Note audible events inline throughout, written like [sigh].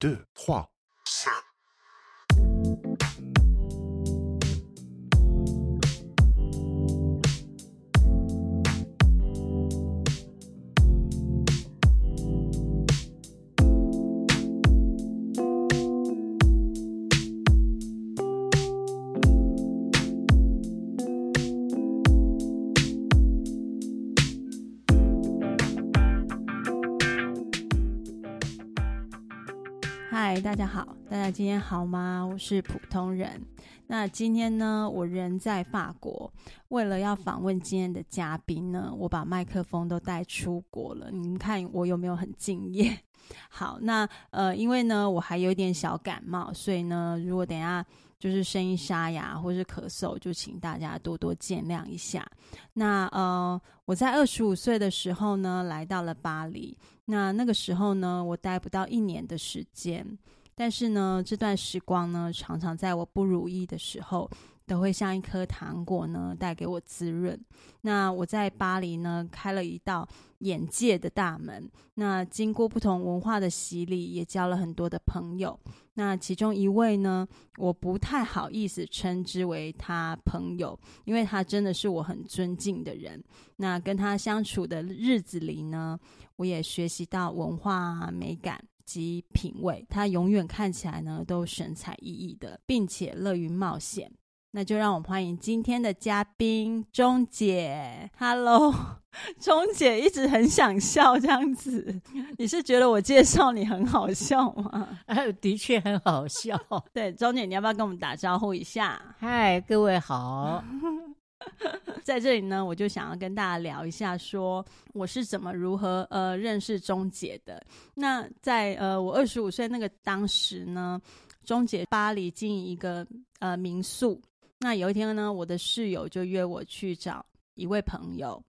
2, 3. 大家好，大家今天好吗？我是普通人。那今天呢，我人在法国，为了要访问今天的嘉宾呢，我把麦克风都带出国了。你们看我有没有很敬业？[laughs] 好，那呃，因为呢，我还有点小感冒，所以呢，如果等下。就是声音沙哑或是咳嗽，就请大家多多见谅一下。那呃，我在二十五岁的时候呢，来到了巴黎。那那个时候呢，我待不到一年的时间，但是呢，这段时光呢，常常在我不如意的时候，都会像一颗糖果呢，带给我滋润。那我在巴黎呢，开了一道眼界的大门。那经过不同文化的洗礼，也交了很多的朋友。那其中一位呢，我不太好意思称之为他朋友，因为他真的是我很尊敬的人。那跟他相处的日子里呢，我也学习到文化美感及品味。他永远看起来呢，都神采奕奕的，并且乐于冒险。那就让我们欢迎今天的嘉宾钟姐。Hello，[laughs] 钟姐一直很想笑这样子，你是觉得我介绍你很好笑吗？[laughs] 哎，的确很好笑。对，钟姐，你要不要跟我们打招呼一下？嗨，各位好。[laughs] [laughs] 在这里呢，我就想要跟大家聊一下，说我是怎么如何呃认识钟姐的。那在呃我二十五岁那个当时呢，钟姐巴黎经营一个呃民宿。那有一天呢，我的室友就约我去找一位朋友。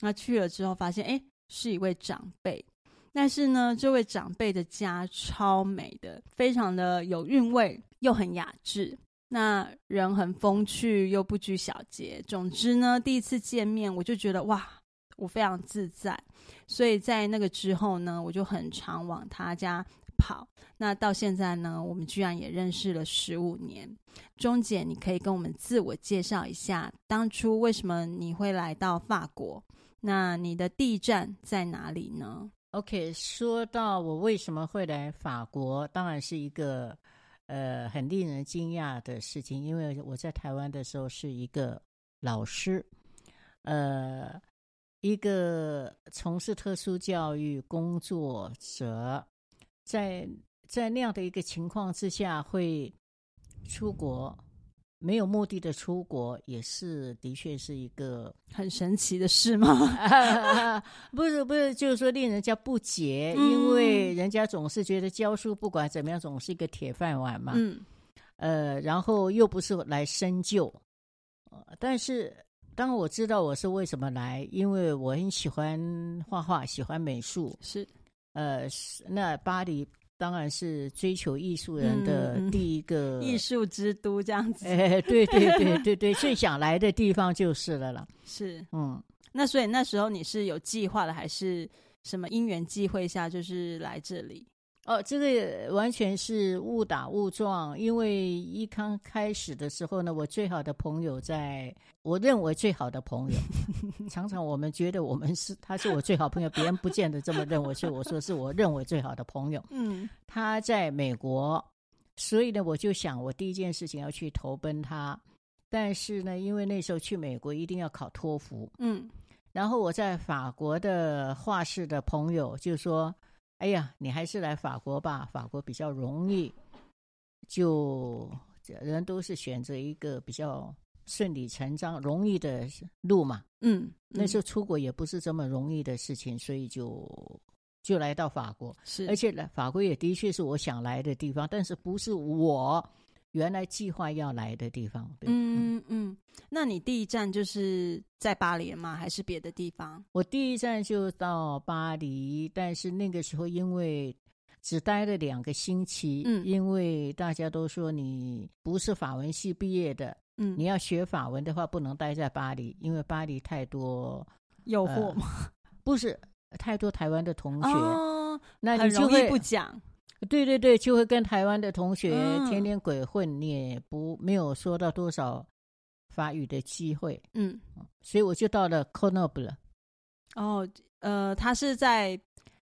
那去了之后，发现诶，是一位长辈。但是呢，这位长辈的家超美的，非常的有韵味，又很雅致。那人很风趣，又不拘小节。总之呢，第一次见面，我就觉得哇，我非常自在。所以在那个之后呢，我就很常往他家。跑，那到现在呢，我们居然也认识了十五年。钟姐，你可以跟我们自我介绍一下，当初为什么你会来到法国？那你的第一站在哪里呢？OK，说到我为什么会来法国，当然是一个呃很令人惊讶的事情，因为我在台湾的时候是一个老师，呃，一个从事特殊教育工作者。在在那样的一个情况之下，会出国，没有目的的出国，也是的确是一个 [laughs] 很神奇的事吗？[laughs] 不是不是，就是说令人家不解，嗯、因为人家总是觉得教书不管怎么样，总是一个铁饭碗嘛。嗯，呃，然后又不是来深究，但是当我知道我是为什么来，因为我很喜欢画画，喜欢美术，是。呃，那巴黎当然是追求艺术人的第一个、嗯、艺术之都，这样子。哎，对对对对对，最 [laughs] 想来的地方就是了啦。是，嗯，那所以那时候你是有计划的，还是什么因缘际会下就是来这里？哦，这个完全是误打误撞。因为一刚开始的时候呢，我最好的朋友在，我认为最好的朋友，[laughs] 常常我们觉得我们是，他是我最好朋友，别人不见得这么认为，所以我说是我认为最好的朋友。嗯，他在美国，所以呢，我就想我第一件事情要去投奔他。但是呢，因为那时候去美国一定要考托福，嗯，然后我在法国的画室的朋友就说。哎呀，你还是来法国吧，法国比较容易，就人都是选择一个比较顺理成章、容易的路嘛。嗯，那时候出国也不是这么容易的事情，所以就就来到法国。是，而且来法国也的确是我想来的地方，但是不是我。原来计划要来的地方，对。嗯嗯，那你第一站就是在巴黎吗？还是别的地方？我第一站就到巴黎，但是那个时候因为只待了两个星期，嗯，因为大家都说你不是法文系毕业的，嗯，你要学法文的话不能待在巴黎，因为巴黎太多诱惑吗？呃，不是太多台湾的同学，哦，那你就会不讲。对对对，就会跟台湾的同学天天鬼混，嗯、你也不没有说到多少法语的机会。嗯，所以我就到了 Grenoble。哦，呃，他是在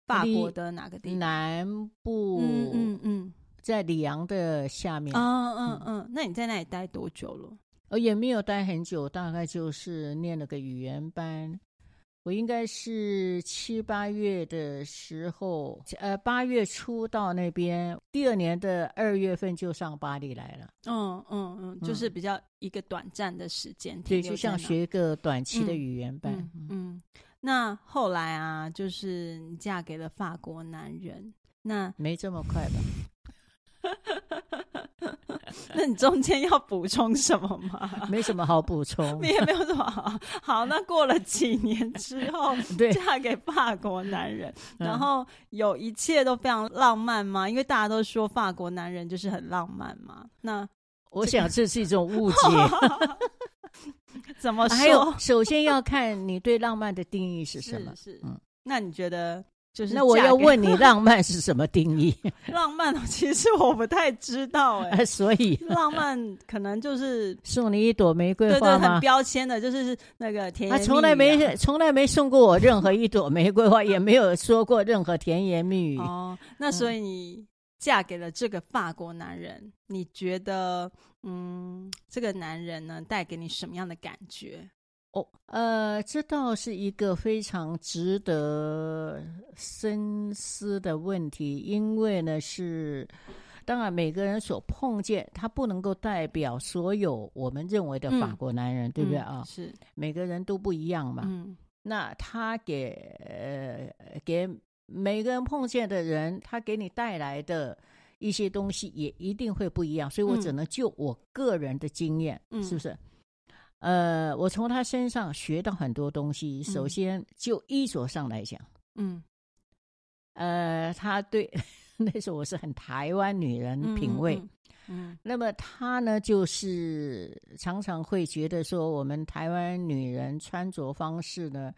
法国的哪个地方？南部。嗯嗯嗯，在里昂的下面。嗯嗯嗯，那你在那里待多久了？呃，也没有待很久，大概就是念了个语言班。我应该是七八月的时候，呃，八月初到那边，第二年的二月份就上巴黎来了。嗯嗯嗯，就是比较一个短暂的时间，对，就像学一个短期的语言班。嗯，嗯，嗯，那后来啊，就是你嫁给了法国男人，那没这么快吧？[laughs] [laughs] 那你中间要补充什么吗？[laughs] 没什么好补充，[laughs] 你也没有什么好。好，那过了几年之后，对，嫁给法国男人，然后有一切都非常浪漫吗？因为大家都说法国男人就是很浪漫嘛。那我想这是一种误解。怎么说？还有，首先要看你对浪漫的定义是什么？是，是，嗯，那你觉得？就是那我要问你，浪漫是什么定义？[laughs] 浪漫其实我不太知道 [laughs] 哎、欸，所以 [laughs] 浪漫可能就是送你一朵玫瑰花吗？对对，很标签的，就是那个甜言蜜语。他从来没从来没送过我任何一朵玫瑰花，也没有说过任何甜言蜜语。哦，那所以你嫁给了这个法国男人，你觉得嗯，这个男人呢带给你什么样的感觉？哦，呃，这倒是一个非常值得深思的问题，因为呢是，当然每个人所碰见，他不能够代表所有我们认为的法国男人，嗯、对不对啊？是，每个人都不一样嘛。嗯，那他给呃给每个人碰见的人，他给你带来的一些东西也一定会不一样，所以我只能就我个人的经验，嗯、是不是？呃，我从他身上学到很多东西。首先，就衣着上来讲，嗯，呃，他对 [laughs] 那时候我是很台湾女人品味，嗯，那么他呢，就是常常会觉得说，我们台湾女人穿着方式呢，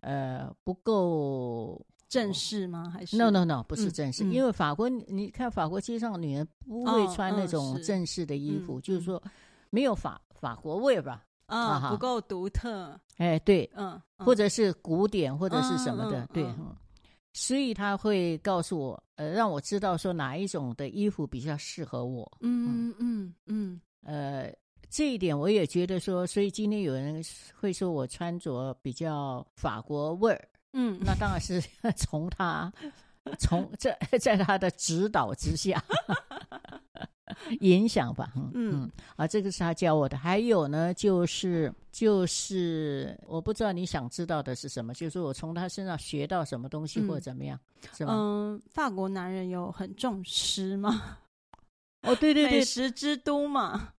呃，不够正式吗？还是？No No No，不是正式，嗯嗯，因为法国，你看法国街上女人不会穿那种正式的衣服，就是说没有法法国味吧。啊、哦，不够独特，哎，对，嗯，或者是古典，或者是什么的，嗯、对、嗯，所以他会告诉我，呃，让我知道说哪一种的衣服比较适合我，嗯。嗯嗯，呃，这一点我也觉得说，所以今天有人会说我穿着比较法国味儿，嗯，那当然是 [laughs] 从他从在在他的指导之下。影响吧，嗯嗯啊，这个是他教我的。还有呢，就是就是，我不知道你想知道的是什么，就是我从他身上学到什么东西或者怎么样，嗯、是吗？嗯，法国男人有很重吃吗？哦，对对对，美食之都嘛。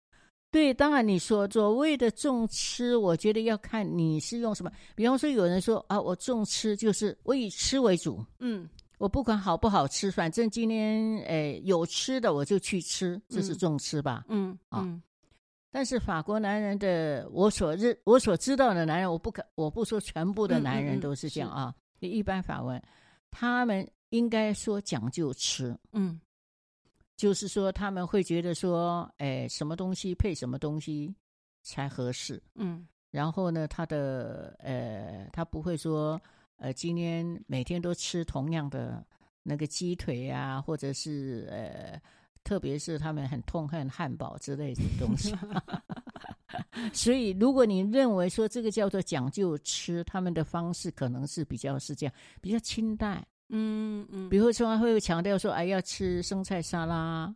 对，当然你说所谓的重吃，我觉得要看你是用什么。比方说，有人说啊，我重吃就是我以吃为主，嗯。我不管好不好吃，反正今天诶有吃的我就去吃，这是重吃吧？嗯啊、嗯。但是法国男人的，我所认我所知道的男人，我不可我不说全部的男人都是这样啊。一般法文，他们应该说讲究吃，嗯，就是说他们会觉得说，诶什么东西配什么东西才合适，嗯。然后呢，他的呃，他不会说。呃，今天每天都吃同样的那个鸡腿啊，或者是呃，特别是他们很痛恨汉堡之类的东西。[laughs] 所以，如果你认为说这个叫做讲究吃，他们的方式可能是比较是这样，比较清淡。嗯嗯，比如说会强调说，哎，要吃生菜沙拉，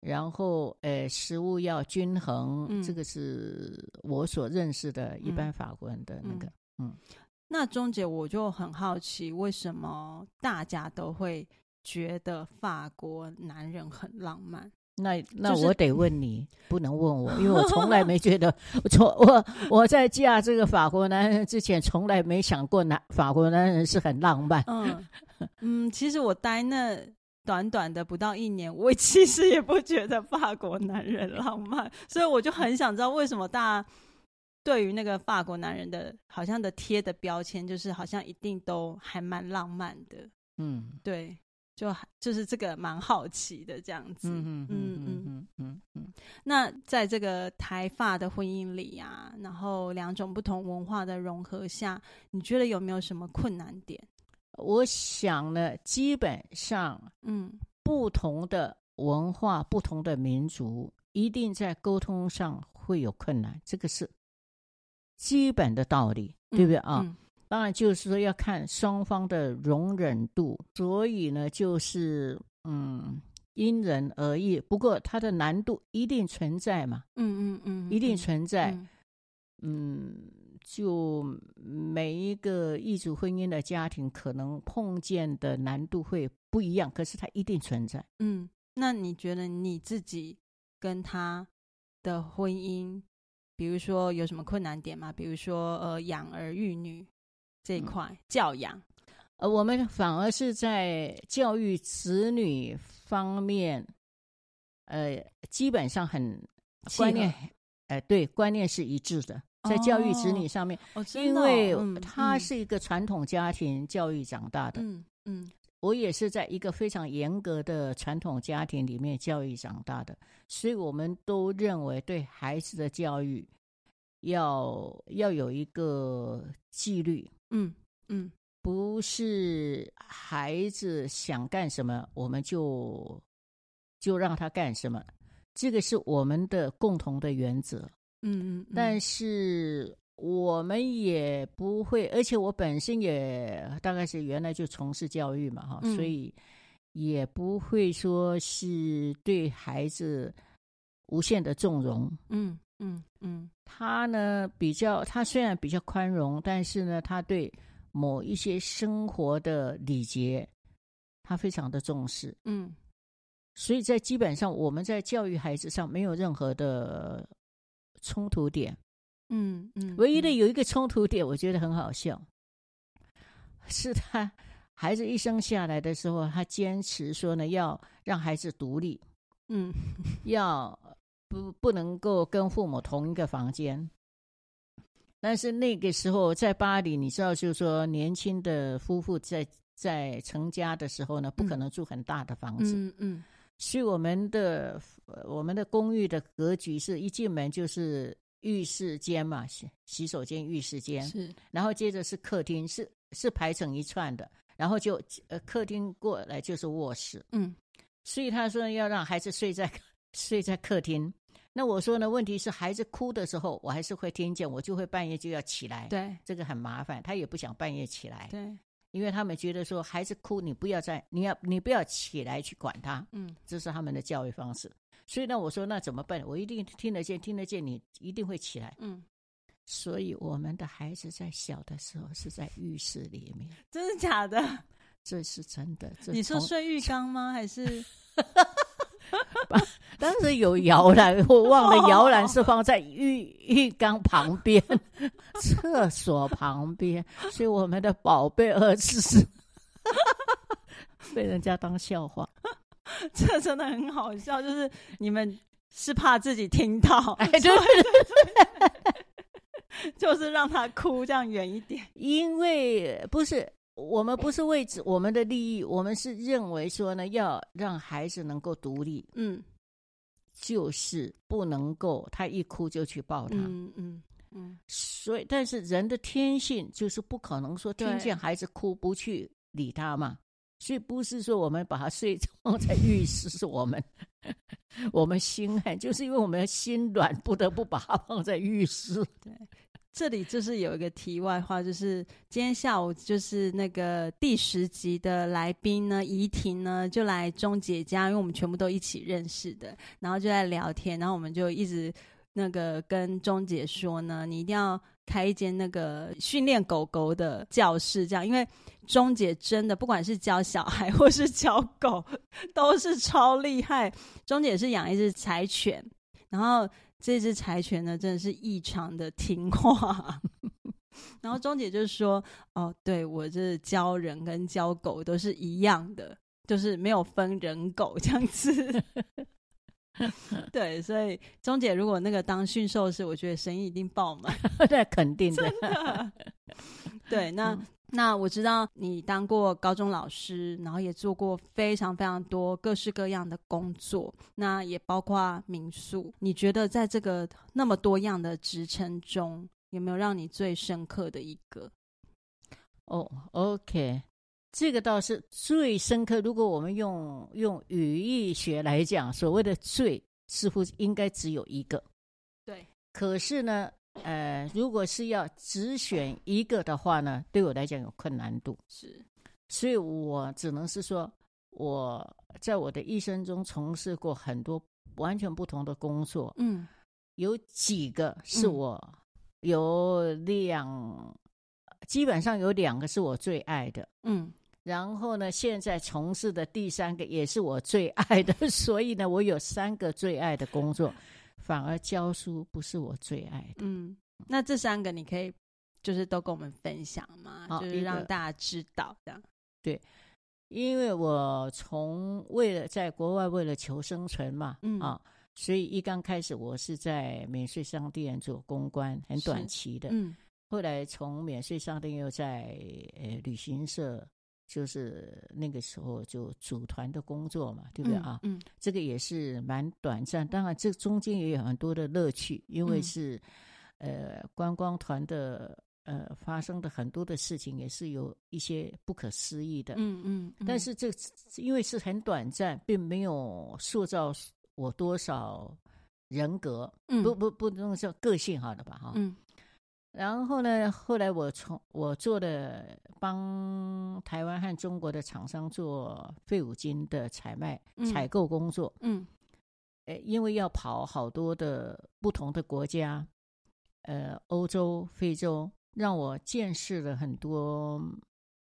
然后呃，食物要均衡。嗯，这个是我所认识的一般法国人的那个，嗯。嗯那钟姐，我就很好奇，为什么大家都会觉得法国男人很浪漫？那那我得问你，不能问我，因为我从来没觉得，[laughs] 从我我在嫁这个法国男人之前，从来没想过男法国男人是很浪漫。嗯 [laughs] 嗯，其实我待那短短的不到一年，我其实也不觉得法国男人浪漫，所以我就很想知道为什么大家。对于那个法国男人的，好像的贴的标签，就是好像一定都还蛮浪漫的。嗯，对。就就是这个蛮好奇的这样子。嗯嗯嗯嗯嗯嗯。那在这个台法的婚姻里啊，然后两种不同文化的融合下，你觉得有没有什么困难点？我想呢，基本上，嗯，不同的文化、不同的民族，一定在沟通上会有困难，这个是基本的道理，嗯、对不对啊？嗯、当然，就是说要看双方的容忍度，所以呢，就是嗯，因人而异。不过，它的难度一定存在嘛，嗯嗯嗯，一定存在，嗯。嗯就每一个异族婚姻的家庭，可能碰见的难度会不一样，可是它一定存在。嗯，那你觉得你自己跟他的婚姻，比如说有什么困难点吗？比如说呃，养儿育女这一块、嗯、教养，呃，我们反而是在教育子女方面，呃，基本上很观念，哎对，观念是一致的。在教育子女上面，哦哦、因为他是一个传统家庭教育长大的，嗯嗯，我也是在一个非常严格的传统家庭里面教育长大的，所以我们都认为对孩子的教育要要有一个纪律，嗯嗯，不是孩子想干什么我们就就让他干什么，这个是我们的共同的原则。嗯嗯，但是我们也不会，而且我本身也大概是原来就从事教育嘛，哈、嗯，所以也不会说是对孩子无限的纵容。嗯嗯嗯，他呢比较，他虽然比较宽容，但是呢，他对某一些生活的礼节，他非常的重视。嗯，所以在基本上我们在教育孩子上没有任何的。冲突点，嗯嗯，唯一的有一个冲突点，我觉得很好笑，是他孩子一生下来的时候，他坚持说呢，要让孩子独立，嗯，要不不能够跟父母同一个房间。但是那个时候在巴黎，你知道，就是说年轻的夫妇在在成家的时候呢，不可能住很大的房子，嗯嗯。所以我们的我们的公寓的格局是一进门就是浴室间嘛，洗洗手间、浴室间，是，然后接着是客厅，是是排成一串的，然后就呃客厅过来就是卧室，嗯，所以他说要让孩子睡在 [laughs] 睡在客厅，那我说呢，问题是孩子哭的时候，我还是会听见，我就会半夜就要起来，对，这个很麻烦，他也不想半夜起来，对。因为他们觉得说孩子哭，你不要再，你要你不要起来去管他，嗯，这是他们的教育方式。所以呢，我说那怎么办？我一定听得见，听得见，你一定会起来，嗯。所以我们的孩子在小的时候是在浴室里面，真的假的？这是真的。你说睡浴缸吗？还是？[laughs] 当时有摇篮，我忘了摇篮是放在浴浴缸旁边，[laughs] 厕所旁边，所以我们的宝贝儿子是 [laughs] 被人家当笑话，[laughs] 这真的很好笑。就是你们是怕自己听到，哎，对 [laughs] 对对，[laughs] 就是让他哭这样远一点，因为不是我们不是为我们的利益，我们是认为说呢，要让孩子能够独立，嗯。就是不能够，他一哭就去抱他，嗯嗯嗯，所以但是人的天性就是不可能说听见孩子哭不去理他嘛，所以不是说我们把它睡放 [laughs] 在浴室，是我们我们心狠，就是因为我们心软，不得不把它放在浴室，对。这里就是有一个题外话，就是今天下午就是那个第十集的来宾呢，怡婷呢就来钟姐家，因为我们全部都一起认识的，然后就在聊天，然后我们就一直那个跟钟姐说呢，你一定要开一间那个训练狗狗的教室，这样，因为钟姐真的不管是教小孩或是教狗，都是超厉害。钟姐是养一只柴犬，然后。这只柴犬呢，真的是异常的听话。[laughs] 然后钟姐就说：“哦，对，我这教人跟教狗都是一样的，就是没有分人狗这样子。” [laughs] 对，所以钟姐如果那个当驯兽师，我觉得生意一定爆满。[laughs] 那肯定的。[laughs] 对，那那我知道你当过高中老师，然后也做过非常非常多各式各样的工作，那也包括民宿。你觉得在这个那么多样的职称中，有没有让你最深刻的一个？哦，OK，这个倒是最深刻。如果我们用用语义学来讲，所谓的“最”似乎应该只有一个。对。可是呢？呃，如果是要只选一个的话呢，对我来讲有困难度。是，所以我只能是说，我在我的一生中从事过很多完全不同的工作。嗯，有几个是我、嗯、有两，基本上有两个是我最爱的。嗯，然后呢，现在从事的第三个也是我最爱的，[laughs] 所以呢，我有三个最爱的工作。反而教书不是我最爱的。嗯，那这三个你可以就是都跟我们分享吗？哦、就是让大家知道这样。对，因为我从为了在国外为了求生存嘛，嗯啊，所以一刚开始我是在免税商店做公关，很短期的。嗯，后来从免税商店又在呃旅行社。就是那个时候就组团的工作嘛，对不对啊？嗯，这个也是蛮短暂。当然，这中间也有很多的乐趣，因为是、嗯、呃观光团的呃发生的很多的事情，也是有一些不可思议的。嗯嗯。但是这因为是很短暂，并没有塑造我多少人格。嗯，不不不能叫个性好了吧？哈。嗯。然后呢，后来我从我做的帮台湾和中国的厂商做废五金的采卖、嗯、采购工作。嗯，呃，因为要跑好多的不同的国家，呃，欧洲、非洲，让我见识了很多。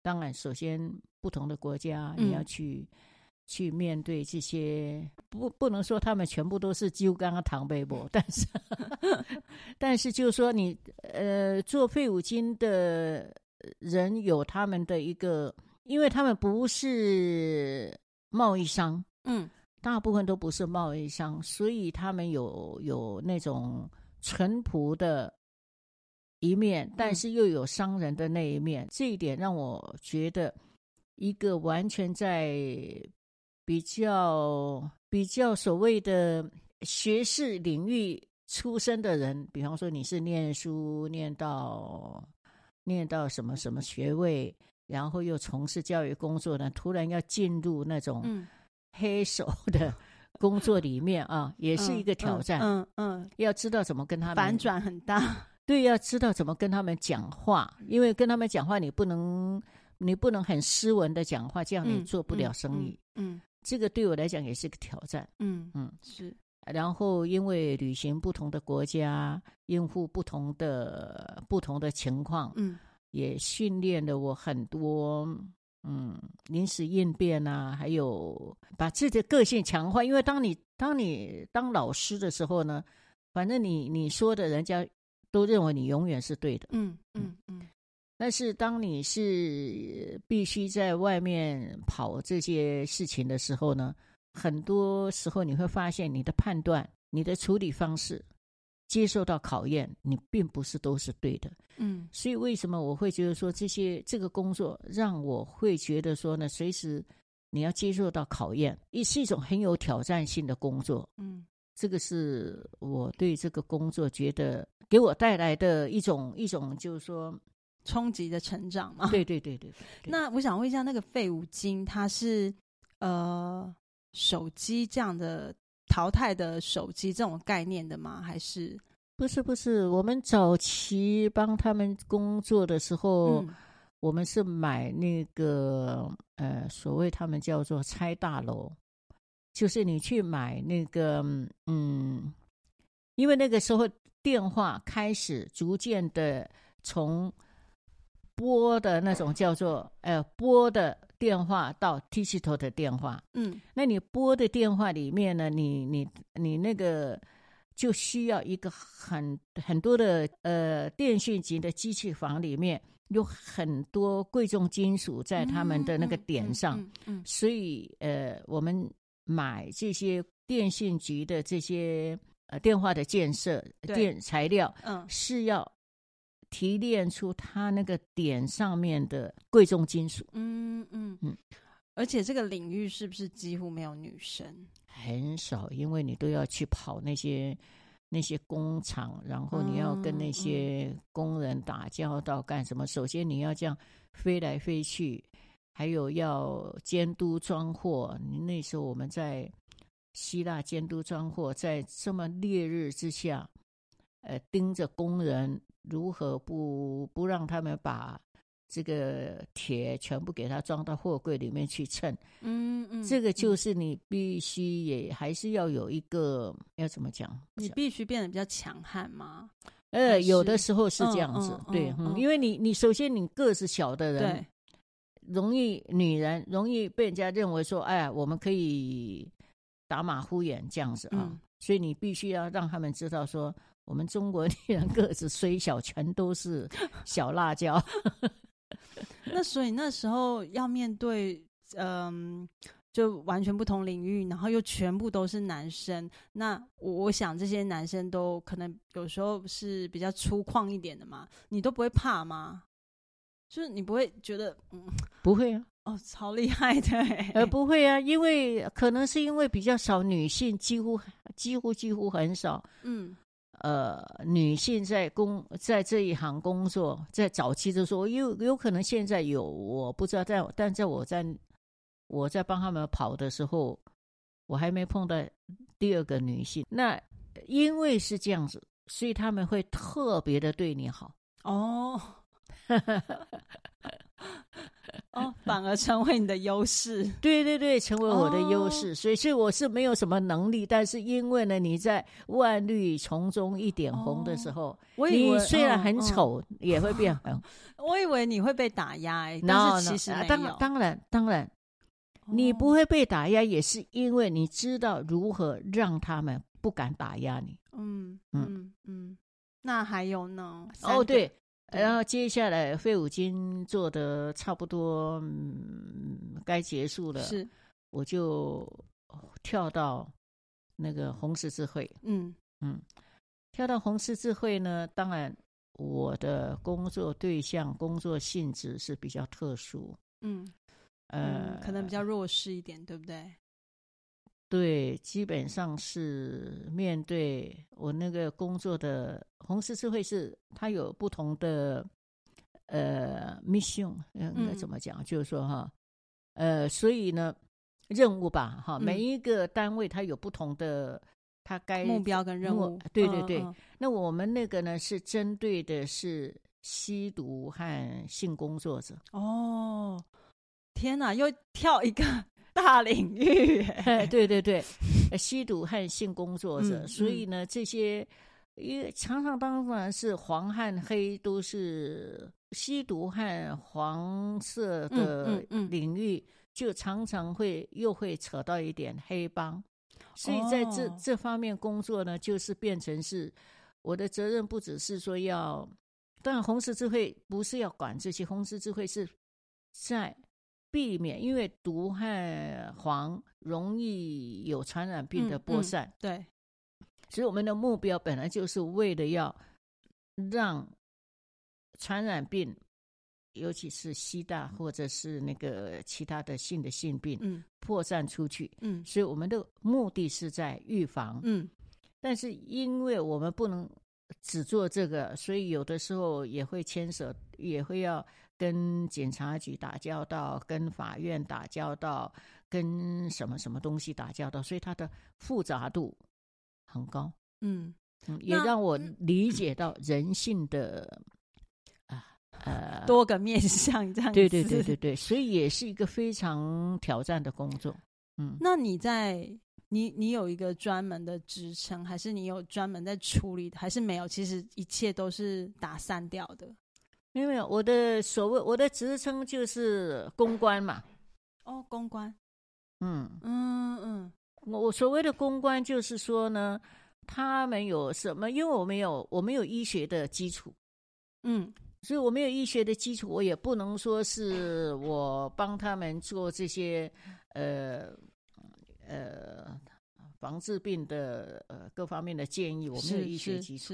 当然，首先不同的国家你要去。嗯去面对这些，不不能说他们全部都是鸡刚刚唐贝博，但是 [laughs] 但是就是说你呃做废五金的人有他们的一个，因为他们不是贸易商，嗯，大部分都不是贸易商，所以他们有有那种淳朴的一面，但是又有商人的那一面，嗯，这一点让我觉得一个完全在。比较比较所谓的学士领域出身的人，比方说你是念书念到念到什么什么学位，然后又从事教育工作呢，突然要进入那种黑手的工作里面啊，[laughs] 也是一个挑战。嗯嗯，要知道怎么跟他们反转很大。对，要知道怎么跟他们讲话，因为跟他们讲话你不能你不能很斯文的讲话，这样你做不了生意。嗯。嗯嗯这个对我来讲也是个挑战，嗯嗯是。然后因为旅行不同的国家，应付不同的不同的情况，嗯，也训练了我很多，嗯，临时应变啊，还有把自己的个性强化。因为当你当你当老师的时候呢，反正你你说的，人家都认为你永远是对的，嗯嗯嗯。嗯但是，当你是必须在外面跑这些事情的时候呢，很多时候你会发现你的判断、你的处理方式接受到考验，你并不是都是对的。嗯，所以为什么我会觉得说这些这个工作让我会觉得说呢，随时你要接受到考验，也是一种很有挑战性的工作。嗯，这个是我对这个工作觉得给我带来的一种一种，就是说。冲击的成长嘛？对对对对，对。那我想问一下，那个废五金，它是呃手机这样的淘汰的手机这种概念的吗？还是不是不是？我们早期帮他们工作的时候，嗯、我们是买那个呃所谓他们叫做拆大楼，就是你去买那个嗯，因为那个时候电话开始逐渐的从。拨的那种叫做呃拨的电话到 digital 的电话，嗯，那你拨的电话里面呢，你你你那个就需要一个很很多的呃电讯级的机器房里面有很多贵重金属在他们的那个点上，嗯，嗯，嗯，嗯，所以呃我们买这些电信局的这些呃电话的建设电材料，嗯，是要。提炼出它那个点上面的贵重金属。嗯嗯嗯，而且这个领域是不是几乎没有女生？很少，因为你都要去跑那些那些工厂，然后你要跟那些工人打交道干什么？嗯嗯、首先你要这样飞来飞去，还有要监督装货。那时候我们在希腊监督装货，在这么烈日之下，呃，盯着工人如何不不让他们把。这个铁全部给它装到货柜里面去称，嗯嗯，这个就是你必须也还是要有一个要怎么讲？你必须变得比较强悍吗？呃，有的时候是这样子，对，因为你你首先你个子小的人，对，容易女人容易被人家认为说，哎，我们可以打马虎眼这样子啊，所以你必须要让他们知道说，我们中国女人个子虽小，全都是小辣椒。[laughs] 那所以那时候要面对，嗯，就完全不同领域，然后又全部都是男生。那我我想这些男生都可能有时候是比较粗犷一点的嘛，你都不会怕吗？就是你不会觉得，嗯，不会啊，哦，超厉害的，呃，不会啊，因为可能是因为比较少女性，几乎几乎几乎很少，嗯。呃，女性在工在这一行工作，在早期的时候，有有可能现在有，我不知道。但但在我在我在帮他们跑的时候，我还没碰到第二个女性。那因为是这样子，所以他们会特别的对你好哦。[laughs] 哦，反而成为你的优势。[laughs] 对对对，成为我的优势。哦、所以，所以我是没有什么能力，但是因为呢，你在万绿丛中一点红的时候，哦、你虽然很丑，哦、也会变红。[laughs] 我以为你会被打压，哎，但是其实。当当然当然，你不会被打压，也是因为你知道如何让他们不敢打压你。嗯嗯嗯，那还有呢？哦，对。然后接下来废五金做的差不多，嗯，该结束了，是，我就跳到那个红十字会，嗯。嗯，跳到红十字会呢，当然我的工作对象、工作性质是比较特殊，嗯，呃，可能比较弱势一点，对不对？对，基本上是面对我那个工作的红十字会是它有不同的呃 mission，应该怎么讲？嗯、就是说哈，呃，所以呢，任务吧，哈，每一个单位它有不同的它该目标跟任务。对对对，嗯嗯、那我们那个呢是针对的是吸毒和性工作者。哦，天哪，又跳一个。大领域，[laughs] 对对对，吸毒和性工作者，嗯、所以呢，这些因为常常当然是黄和黑都是吸毒和黄色的领域，就常常会又会扯到一点黑帮，所以在这这方面工作呢，就是变成是我的责任，不只是说要，当然红十字会不是要管这些，红十字会是在。避免，因为毒和黄容易有传染病的播散。嗯嗯、对，所以我们的目标本来就是为了要让传染病，尤其是西大或者是那个其他的性的性病，嗯，扩散出去。嗯，所以我们的目的是在预防。嗯，但是因为我们不能只做这个，所以有的时候也会牵涉，也会要。跟警察局打交道，跟法院打交道，跟什么什么东西打交道，所以它的复杂度很高。嗯，也让我理解到人性的啊呃多个面向这样子。对对对对对，所以也是一个非常挑战的工作。嗯，那你在你你有一个专门的职称，还是你有专门在处理，还是没有？其实一切都是打散掉的。没有没有，我的所谓我的职称就是公关嘛。哦，公关。嗯嗯嗯，我我所谓的公关就是说呢，他们有什么？因为我没有我没有医学的基础，嗯，所以我没有医学的基础，我也不能说是我帮他们做这些呃呃防治病的呃各方面的建议。我没有医学基础。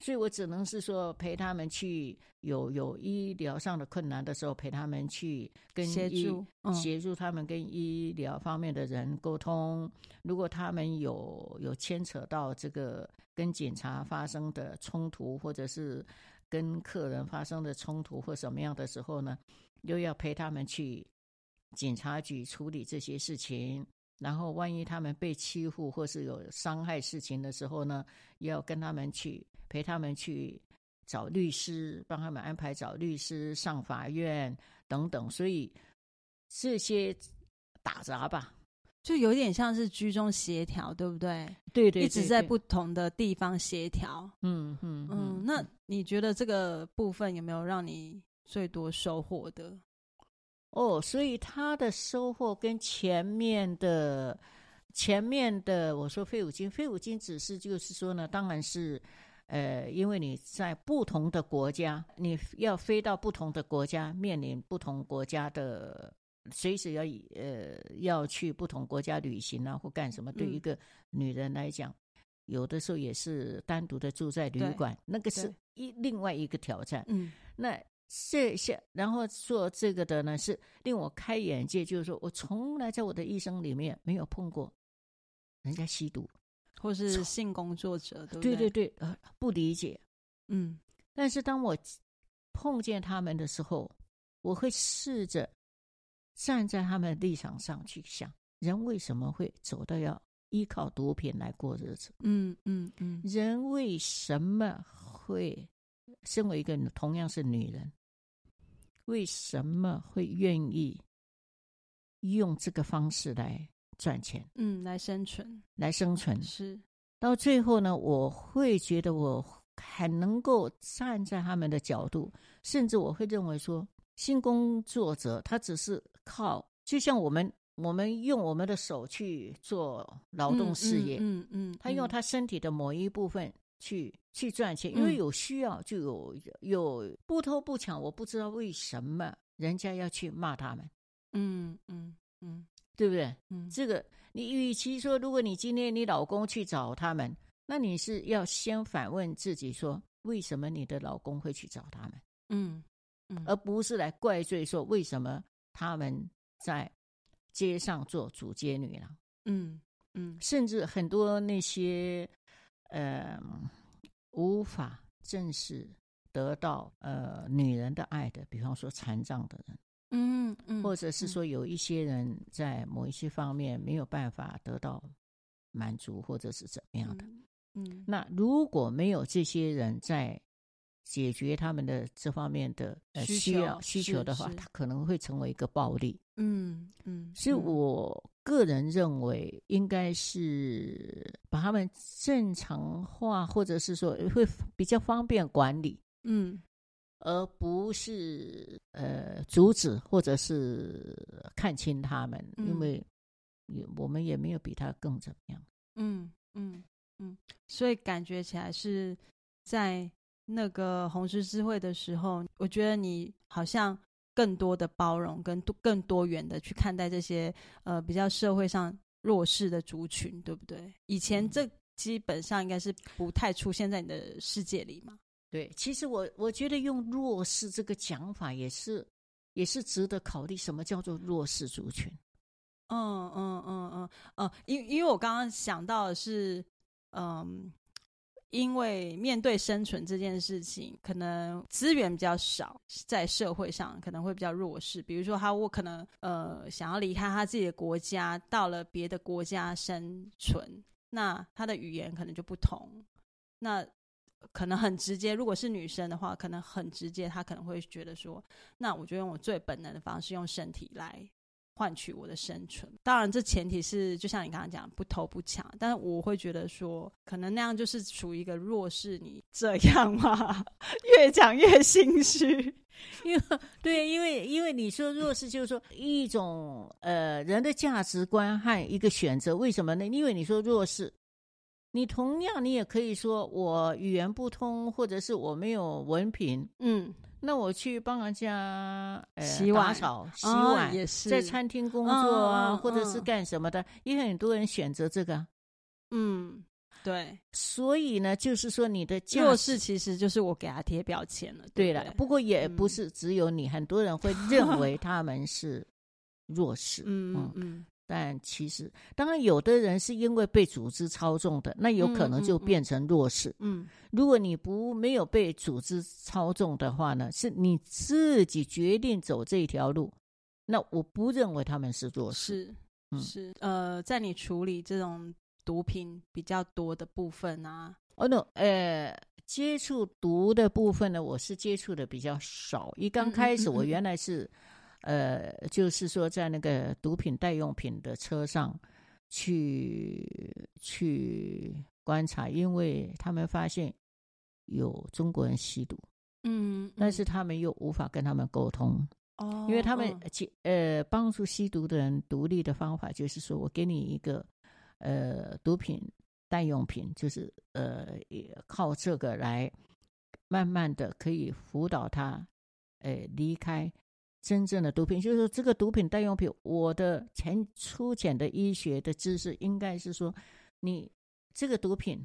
所以我只能是说陪他们去有有医疗上的困难的时候，陪他们去跟医协助、嗯、协助他们跟医疗方面的人沟通。如果他们有有牵扯到这个跟警察发生的冲突，或者是跟客人发生的冲突或什么样的时候呢，又要陪他们去警察局处理这些事情。然后，万一他们被欺负或是有伤害事情的时候呢，要跟他们去陪他们去找律师，帮他们安排找律师上法院等等。所以这些打杂吧，就有点像是居中协调，对不对？对对，对对，一直在不同的地方协调。嗯嗯嗯。那你觉得这个部分有没有让你最多收获的？哦，所以他的收获跟前面的、前面的，我说废五金，废五金只是就是说呢，当然是，呃，因为你在不同的国家，你要飞到不同的国家，面临不同国家的，随时要呃要去不同国家旅行啊，或干什么，对一个女人来讲，嗯、有的时候也是单独的住在旅馆，那个是一另外一个挑战。嗯，那。这些，然后做这个的呢，是令我开眼界。就是说我从来在我的一生里面没有碰过人家吸毒，或是性工作者，对对？对呃，不理解。嗯，但是当我碰见他们的时候，我会试着站在他们的立场上去想：人为什么会走到要依靠毒品来过日子？嗯嗯嗯，人为什么会？身为一个同样是女人，为什么会愿意用这个方式来赚钱？嗯，来生存，来生存。是到最后呢，我会觉得我很能够站在他们的角度，甚至我会认为说，性工作者他只是靠，就像我们，我们用我们的手去做劳动事业，嗯嗯，嗯，嗯，他用他身体的某一部分。去去赚钱，因为有需要就有有不偷不抢，我不知道为什么人家要去骂他们，嗯嗯嗯，对不对？嗯，这个你与其说，如果你今天你老公去找他们，那你是要先反问自己说，为什么你的老公会去找他们？嗯嗯，而不是来怪罪说为什么他们在街上做主街女郎，嗯嗯，甚至很多那些。呃，无法正式得到呃女人的爱的，比方说残障的人，嗯嗯，或者是说有一些人在某一些方面没有办法得到满足，或者是怎么样的，嗯，嗯，那如果没有这些人在解决他们的这方面的呃需要需求的话，它可能会成为一个暴力，嗯嗯，所以我。个人认为，应该是把他们正常化，或者是说会比较方便管理，嗯，而不是呃阻止或者是看清他们，嗯、因为也我们也没有比他更怎么样，嗯嗯嗯，所以感觉起来是在那个红十字会的时候，我觉得你好像。更多的包容，跟多更多元的去看待这些呃比较社会上弱势的族群，对不对？以前这基本上应该是不太出现在你的世界里嘛。对，其实我我觉得用弱势这个讲法也是也是值得考虑。什么叫做弱势族群？嗯嗯嗯嗯嗯，因因为我刚刚想到的是，嗯。因为面对生存这件事情，可能资源比较少，在社会上可能会比较弱势。比如说，他我可能呃想要离开他自己的国家，到了别的国家生存，那他的语言可能就不同。那可能很直接，如果是女生的话，可能很直接，她可能会觉得说，那我就用我最本能的方式，用身体来。换取我的生存，当然这前提是就像你刚刚讲，不偷不抢。但是我会觉得说，可能那样就是处于一个弱势。你这样嘛，[laughs] 越讲越心虚。因为对，因为因为你说弱势，就是说一种呃人的价值观和一个选择。为什么呢？因为你说弱势，你同样你也可以说我语言不通，或者是我没有文凭。嗯。那我去帮人家呃洗碗、打扫、洗碗，哦、也是在餐厅工作啊，嗯、或者是干什么的，也很多人选择这个。嗯，对，所以呢，就是说你的弱势其实就是我给他贴标签了。对了，不过也不是只有你，很多人会认为 [laughs] 他们是弱势。嗯嗯嗯。但其实，当然，有的人是因为被组织操纵的，那有可能就变成弱势。嗯，嗯，嗯，如果你不没有被组织操纵的话呢，是你自己决定走这条路，那我不认为他们是弱势。是，嗯、是，呃，在你处理这种毒品比较多的部分啊，哦，no，呃，接触毒的部分呢，我是接触的比较少。一刚开始，我原来是。嗯嗯嗯呃，就是说，在那个毒品代用品的车上去去观察，因为他们发现有中国人吸毒，嗯，但是他们又无法跟他们沟通，哦，因为他们、哦、呃帮助吸毒的人独立的方法就是说我给你一个呃毒品代用品，就是呃靠这个来慢慢的可以辅导他，呃离开。真正的毒品，就是说这个毒品代用品，我的前粗浅的医学的知识应该是说，你这个毒品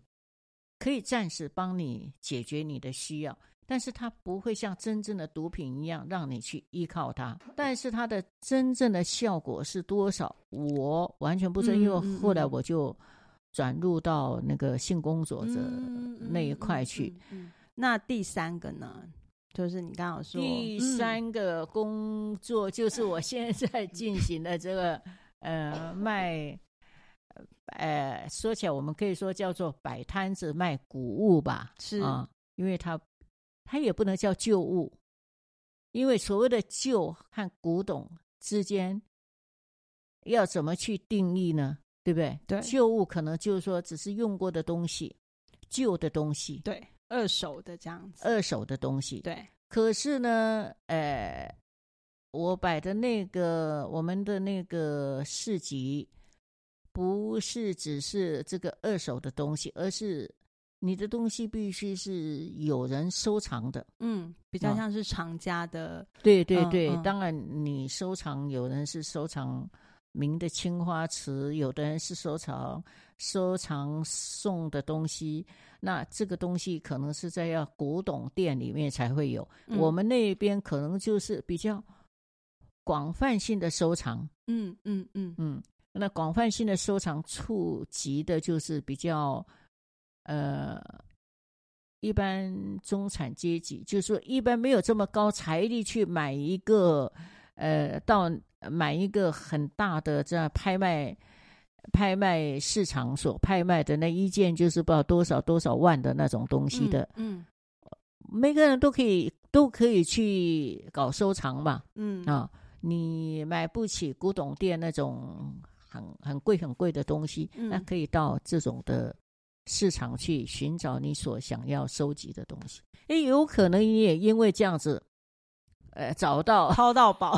可以暂时帮你解决你的需要，但是它不会像真正的毒品一样让你去依靠它。但是它的真正的效果是多少，我完全不知道，因为后来我就转入到那个性工作者那一块去。那第三个呢？就是你刚好说第三个工作，就是我现在进行的这个、嗯、呃卖，呃说起来我们可以说叫做摆摊子卖古物吧，是啊，因为它它也不能叫旧物，因为所谓的旧和古董之间要怎么去定义呢？对不对？对，旧物可能就是说只是用过的东西，旧的东西，对。二手的这样子，二手的东西，对。可是呢，呃，我摆的那个我们的那个市集，不是只是这个二手的东西，而是你的东西必须是有人收藏的，嗯，比较像是藏家的。嗯、对对对，嗯、当然你收藏，有人是收藏明的青花瓷，有的人是收藏收藏送的东西。那这个东西可能是在要古董店里面才会有，嗯、我们那边可能就是比较广泛性的收藏。嗯嗯嗯嗯，那广泛性的收藏触及的就是比较呃一般中产阶级，就是说一般没有这么高财力去买一个呃到买一个很大的这样拍卖。拍卖市场所拍卖的那一件，就是不知道多少多少万的那种东西的，嗯，嗯，每个人都可以都可以去搞收藏嘛，嗯啊，你买不起古董店那种很很贵很贵的东西，嗯，那可以到这种的市场去寻找你所想要收集的东西。诶，有可能你也因为这样子。呃，找到掏到宝，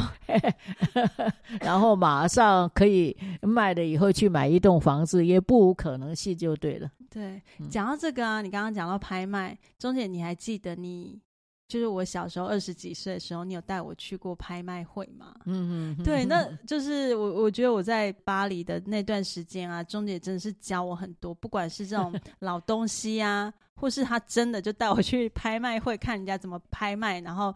[laughs] 然后马上可以卖了以后去买一栋房子，也不无可能性，就对了。对，讲到这个啊，你刚刚讲到拍卖，钟姐，你还记得你就是我小时候二十几岁的时候，你有带我去过拍卖会吗？嗯嗯，对，那 [laughs] 就是我我觉得我在巴黎的那段时间啊，钟姐真的是教我很多，不管是这种 [laughs] 老东西啊，或是他真的就带我去拍卖会看人家怎么拍卖，然后。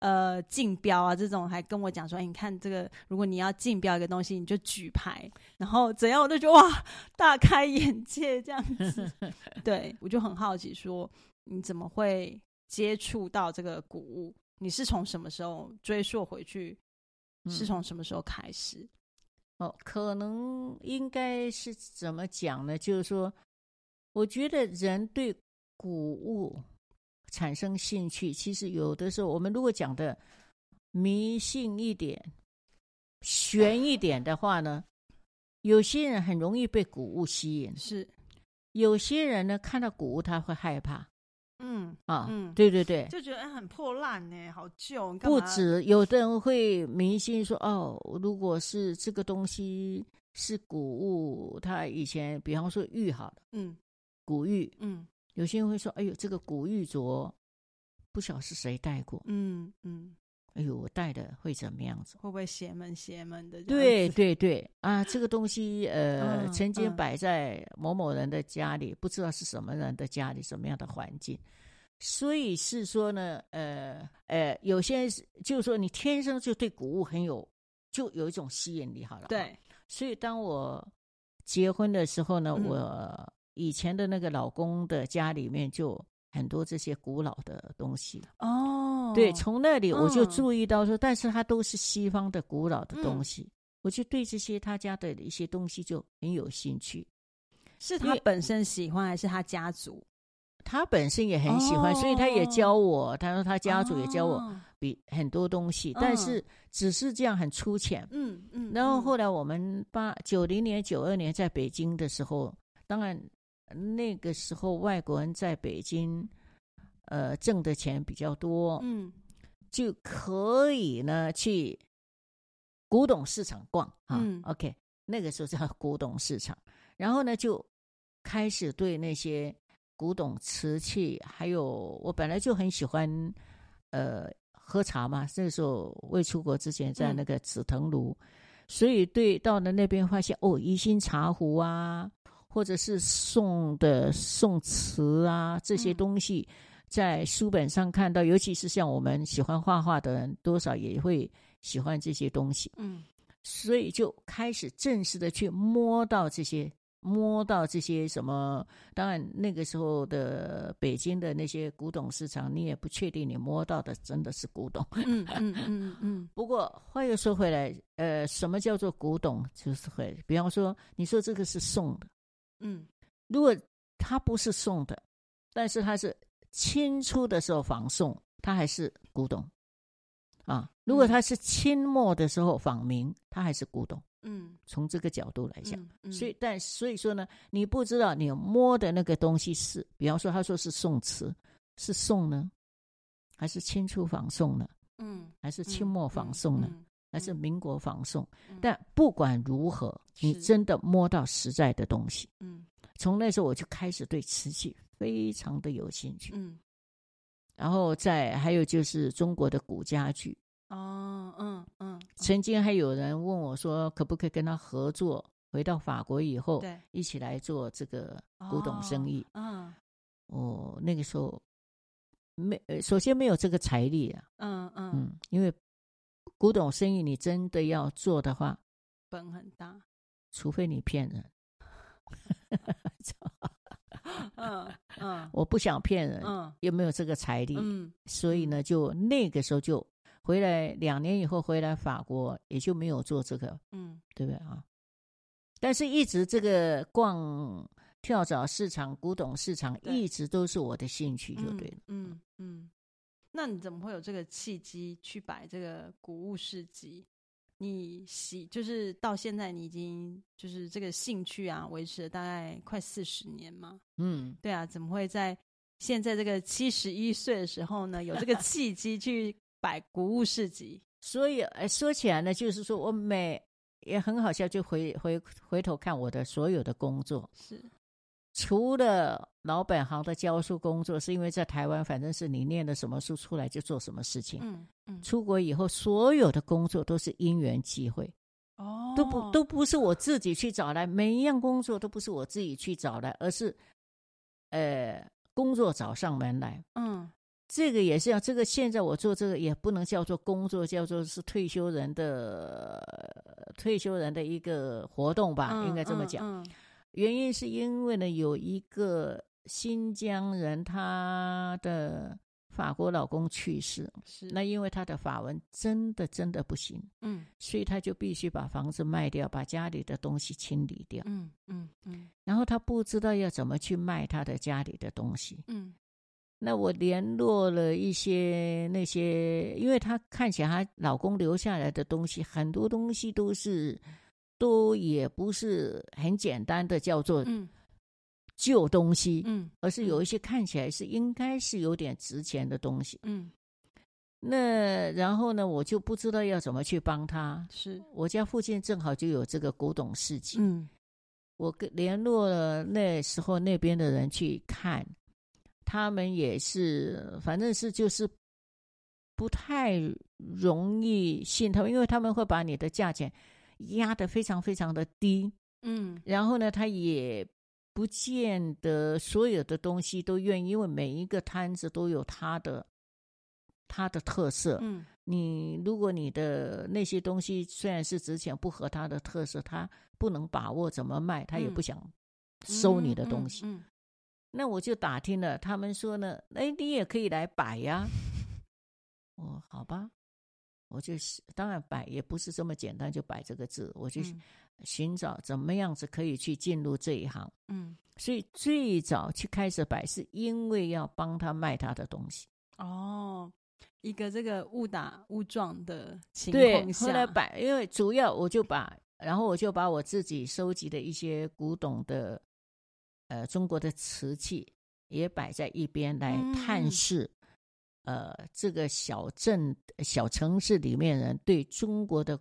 呃，竞标啊，这种还跟我讲说，哎，你看这个，如果你要竞标一个东西，你就举牌，然后怎样，我就觉得哇，大开眼界这样子。[laughs] 对，我就很好奇说，说你怎么会接触到这个古物？你是从什么时候追溯回去？是从什么时候开始？嗯、哦，可能应该是怎么讲呢？就是说，我觉得人对古物。产生兴趣，其实有的时候，我们如果讲的迷信一点、玄一点的话呢，有些人很容易被古物吸引，是；有些人呢，看到古物他会害怕，嗯啊，嗯，对对对，就觉得很破烂呢，好旧。不止，有的人会迷信说，哦，如果是这个东西是古物，他以前比方说玉好了，嗯，古玉，嗯。有些人会说：“哎呦，这个古玉镯，不晓得是谁戴过。”嗯嗯，哎呦，我戴的会怎么样子？会不会邪门邪门的？[laughs] 对对对啊，这个东西呃，嗯、曾经摆在某某人的家里，嗯、不知道是什么人的家里，什么样的环境，所以是说呢，呃呃，有些人就是说你天生就对古物很有，就有一种吸引力，好了。对，所以当我结婚的时候呢，嗯、我以前的那个老公的家里面就很多这些古老的东西哦。对，从那里我就注意到说，嗯、但是它都是西方的古老的东西，嗯、我就对这些他家的一些东西就很有兴趣。是他本身喜欢，还是他家族？他本身也很喜欢，哦、所以他也教我。他说他家族也教我比很多东西，哦、但是只是这样很粗浅。嗯嗯。然后后来我们八九零年、九二年在北京的时候，当然那个时候外国人在北京。呃，挣的钱比较多，嗯，就可以呢去古董市场逛啊。嗯，OK，那个时候叫古董市场，然后呢就开始对那些古董瓷器，还有我本来就很喜欢呃喝茶嘛，那个时候未出国之前在那个紫藤庐，嗯，所以对到了那边发现哦，宜兴茶壶啊，或者是宋的宋词啊这些东西。嗯在书本上看到，尤其是像我们喜欢画画的人，多少也会喜欢这些东西。嗯，所以就开始正式的去摸到这些，摸到这些什么。当然，那个时候的北京的那些古董市场，你也不确定你摸到的真的是古董。嗯嗯嗯嗯。[laughs] 不过话又说回来，呃，什么叫做古董？就是会，比方说，你说这个是宋的，嗯，如果它不是宋的，但是它是。清初的时候仿宋，它还是古董啊。如果它是清末的时候仿明，它还是古董。嗯，从这个角度来讲，嗯嗯、所以但所以说呢，你不知道你摸的那个东西是，比方说他说是宋瓷，是宋呢，还是清初仿宋呢？嗯，还是清末仿宋呢？嗯还是民国仿宋？嗯、但不管如何，你真的摸到实在的东西。嗯，从那时候我就开始对瓷器。非常的有兴趣，嗯，然后再还有就是中国的古家具，哦，嗯嗯，曾经还有人问我说，可不可以跟他合作？回到法国以后，对，一起来做这个古董生意，嗯，哦，那个时候没，首先没有这个财力啊，嗯嗯嗯，因为古董生意你真的要做的话，本很大，除非你骗人。[laughs] 嗯嗯，我不想骗人，嗯，又没有这个财力，嗯，所以呢，就那个时候就回来，两年以后回来法国，也就没有做这个，嗯，对不对啊？但是一直这个逛跳蚤市场、古董市场，一直都是我的兴趣，就对了，嗯嗯，嗯。那你怎么会有这个契机去摆这个古物市集？你喜就是到现在，你已经就是这个兴趣啊，维持了大概快四十年嘛。嗯，对啊，怎么会在现在这个七十一岁的时候呢，有这个 [laughs] 契机去摆古物市集？所以，哎，说起来呢，就是说我每也很好笑，就回回回头看我的所有的工作是。除了老本行的教书工作，是因为在台湾，反正是你念的什么书出来就做什么事情。嗯嗯。出国以后，所有的工作都是因缘际会，哦，都不都不是我自己去找来，每一样工作都不是我自己去找来，而是，呃，工作找上门来。嗯，这个也是要，这个现在我做这个也不能叫做工作，叫做是退休人的退休人的一个活动吧，嗯、应该这么讲。嗯嗯原因是因为呢，有一个新疆人，她的法国老公去世，是。那因为她的法文真的真的不行，嗯，所以她就必须把房子卖掉，把家里的东西清理掉，嗯嗯嗯，然后她不知道要怎么去卖她的家里的东西，嗯，那我联络了一些那些，因为她看起来她老公留下来的东西，很多东西都是。都也不是很简单的叫做旧东西，嗯，而是有一些看起来是应该是有点值钱的东西，嗯。那然后呢，我就不知道要怎么去帮他。是。我家附近正好就有这个古董市集，嗯，我跟联络了那时候那边的人去看，他们也是，反正是就是不太容易信他们，因为他们会把你的价钱压得非常非常的低，嗯，然后呢，他也不见得所有的东西都愿意，因为每一个摊子都有他的他的特色，嗯，你如果你的那些东西虽然是值钱，不合他的特色，他不能把握怎么卖，他也不想。收你的东西。嗯，嗯嗯。那我就打听了，他们说呢，哎，你也可以来摆呀。[laughs] 哦，好吧，我就当然摆也不是这么简单，就摆这个字，我就寻找怎么样子可以去进入这一行。嗯，所以最早去开始摆，是因为要帮他卖他的东西。哦，一个这个误打误撞的情况后来摆，因为主要我就把，然后我就把我自己收集的一些古董的，呃，中国的瓷器也摆在一边来探视。嗯呃，这个小镇、小城市里面人对中国的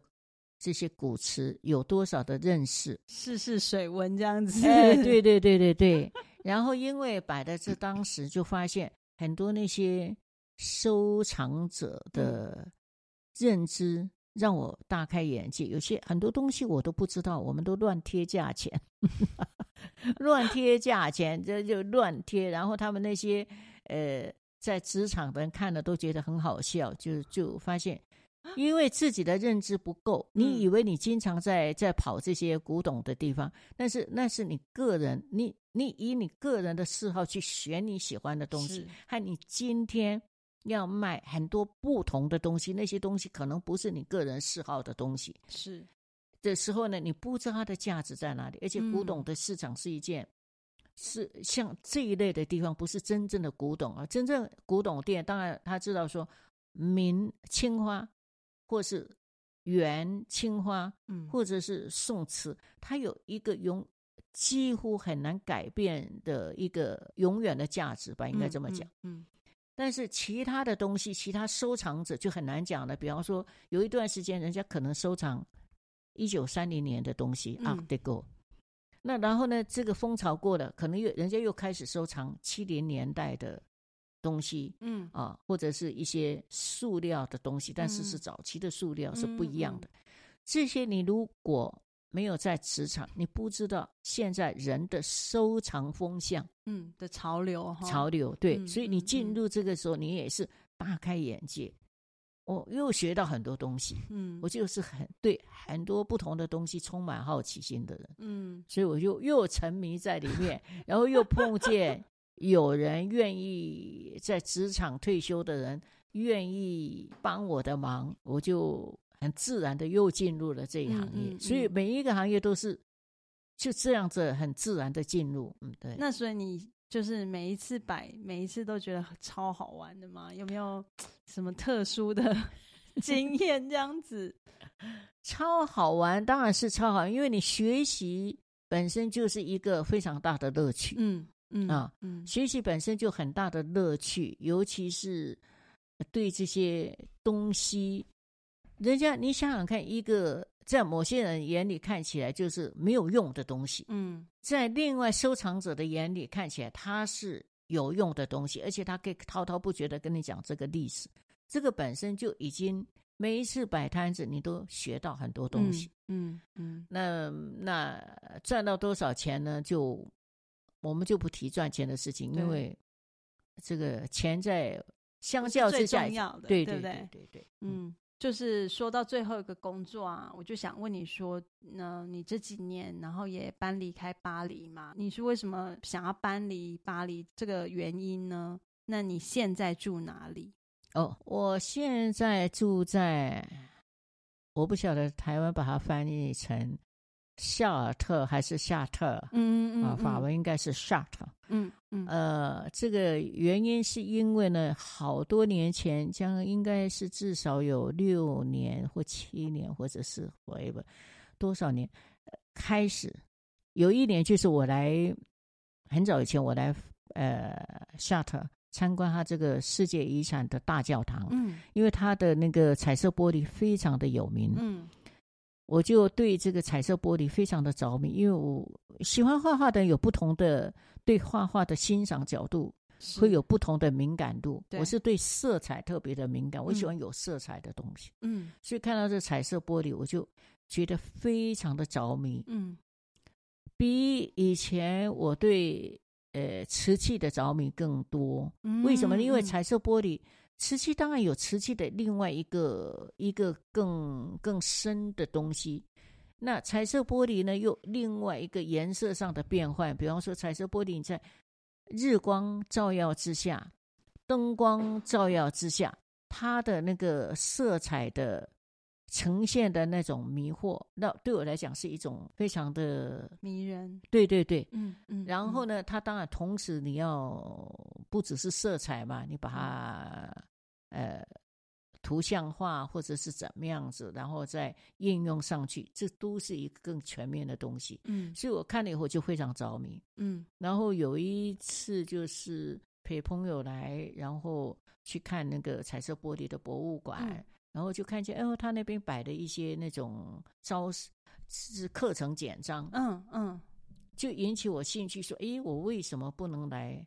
这些古瓷有多少的认识？试试水文这样子。哎，[laughs] 对对对对对。然后因为摆在这当时就发现很多那些收藏者的认知让我大开眼界，有些很多东西我都不知道，我们都乱贴价钱，[laughs] 乱贴价钱，这就乱贴。然后他们那些呃。在职场的人看了都觉得很好笑，就就发现，因为自己的认知不够，你以为你经常在在跑这些古董的地方，但是那是你个人，你你以你个人的嗜好去选你喜欢的东西，和你今天要卖很多不同的东西，那些东西可能不是你个人嗜好的东西，是。的时候呢，你不知道它的价值在哪里，而且古董的市场是一件。是像这一类的地方，不是真正的古董啊。真正古董店，当然他知道说明青花，或是元青花，嗯，或者是宋瓷，它有一个永几乎很难改变的一个永远的价值吧，应该这么讲。嗯，但是其他的东西，其他收藏者就很难讲了。比方说，有一段时间，人家可能收藏一九三零年的东西啊，Art Deco。那然后呢？这个风潮过了，可能又人家又开始收藏七零年代的东西，嗯啊，或者是一些塑料的东西，但是是早期的塑料，是不一样的。嗯嗯、这些你如果没有在职场，你不知道现在人的收藏风向，嗯的潮流，潮流对，嗯、所以你进入这个时候，你也是大开眼界。我又学到很多东西，嗯，我就是很对很多不同的东西充满好奇心的人，嗯，所以我就又沉迷在里面，然后又碰见有人愿意在职场退休的人愿意帮我的忙，我就很自然的又进入了这一行业，嗯嗯嗯，所以每一个行业都是就这样子很自然的进入，嗯，对。那所以你。就是每一次摆，每一次都觉得超好玩的吗？有没有什么特殊的 [laughs] 经验？这样子 [laughs] 超好玩，当然是超好玩，因为你学习本身就是一个非常大的乐趣。嗯嗯啊，嗯，学习本身就很大的乐趣，尤其是对这些东西，人家你想想看，一个。在某些人眼里看起来就是没有用的东西，嗯，在另外收藏者的眼里看起来它是有用的东西，而且他可以滔滔不绝的跟你讲这个历史，这个本身就已经每一次摆摊子你都学到很多东西，嗯嗯，嗯，那那赚到多少钱呢？就我们就不提赚钱的事情，因为这个钱在相较之下，对对对？对对，对，嗯。就是说到最后一个工作啊，我就想问你说，那你这几年然后也搬离开巴黎嘛？你是为什么想要搬离巴黎？这个原因呢？那你现在住哪里？哦，我现在住在，我不晓得台湾把它翻译成。夏尔特还是夏特？嗯嗯啊，法文应该是夏特。嗯嗯，呃，这个原因是因为呢，好多年前，将应该是至少有六年或七年，或者是 whatever 多少年，开始有一年就是我来很早以前我来呃夏特参观他这个世界遗产的大教堂。嗯，因为他的那个彩色玻璃非常的有名。嗯。我就对这个彩色玻璃非常的着迷，因为我喜欢画画的人有不同的对画画的欣赏角度，会有不同的敏感度。我是对色彩特别的敏感，我喜欢有色彩的东西。嗯，所以看到这彩色玻璃，我就觉得非常的着迷。嗯，比以前我对呃瓷器的着迷更多。嗯为什么呢？因为彩色玻璃，瓷器当然有瓷器的另外一个一个更更深的东西。那彩色玻璃呢，又另外一个颜色上的变换。比方说，彩色玻璃你在日光照耀之下，灯光照耀之下，它的那个色彩的呈现的那种迷惑，那对我来讲是一种非常的迷人。对对对，嗯嗯。然后呢，它当然同时你要不只是色彩嘛，你把它呃。图像化或者是怎么样子，然后再应用上去，这都是一个更全面的东西。嗯，所以我看了以后就非常着迷。嗯，然后有一次就是陪朋友来，然后去看那个彩色玻璃的博物馆，嗯、然后就看见，哎呦，他那边摆的一些那种招式是课程简章，嗯嗯，就引起我兴趣，说，哎，我为什么不能来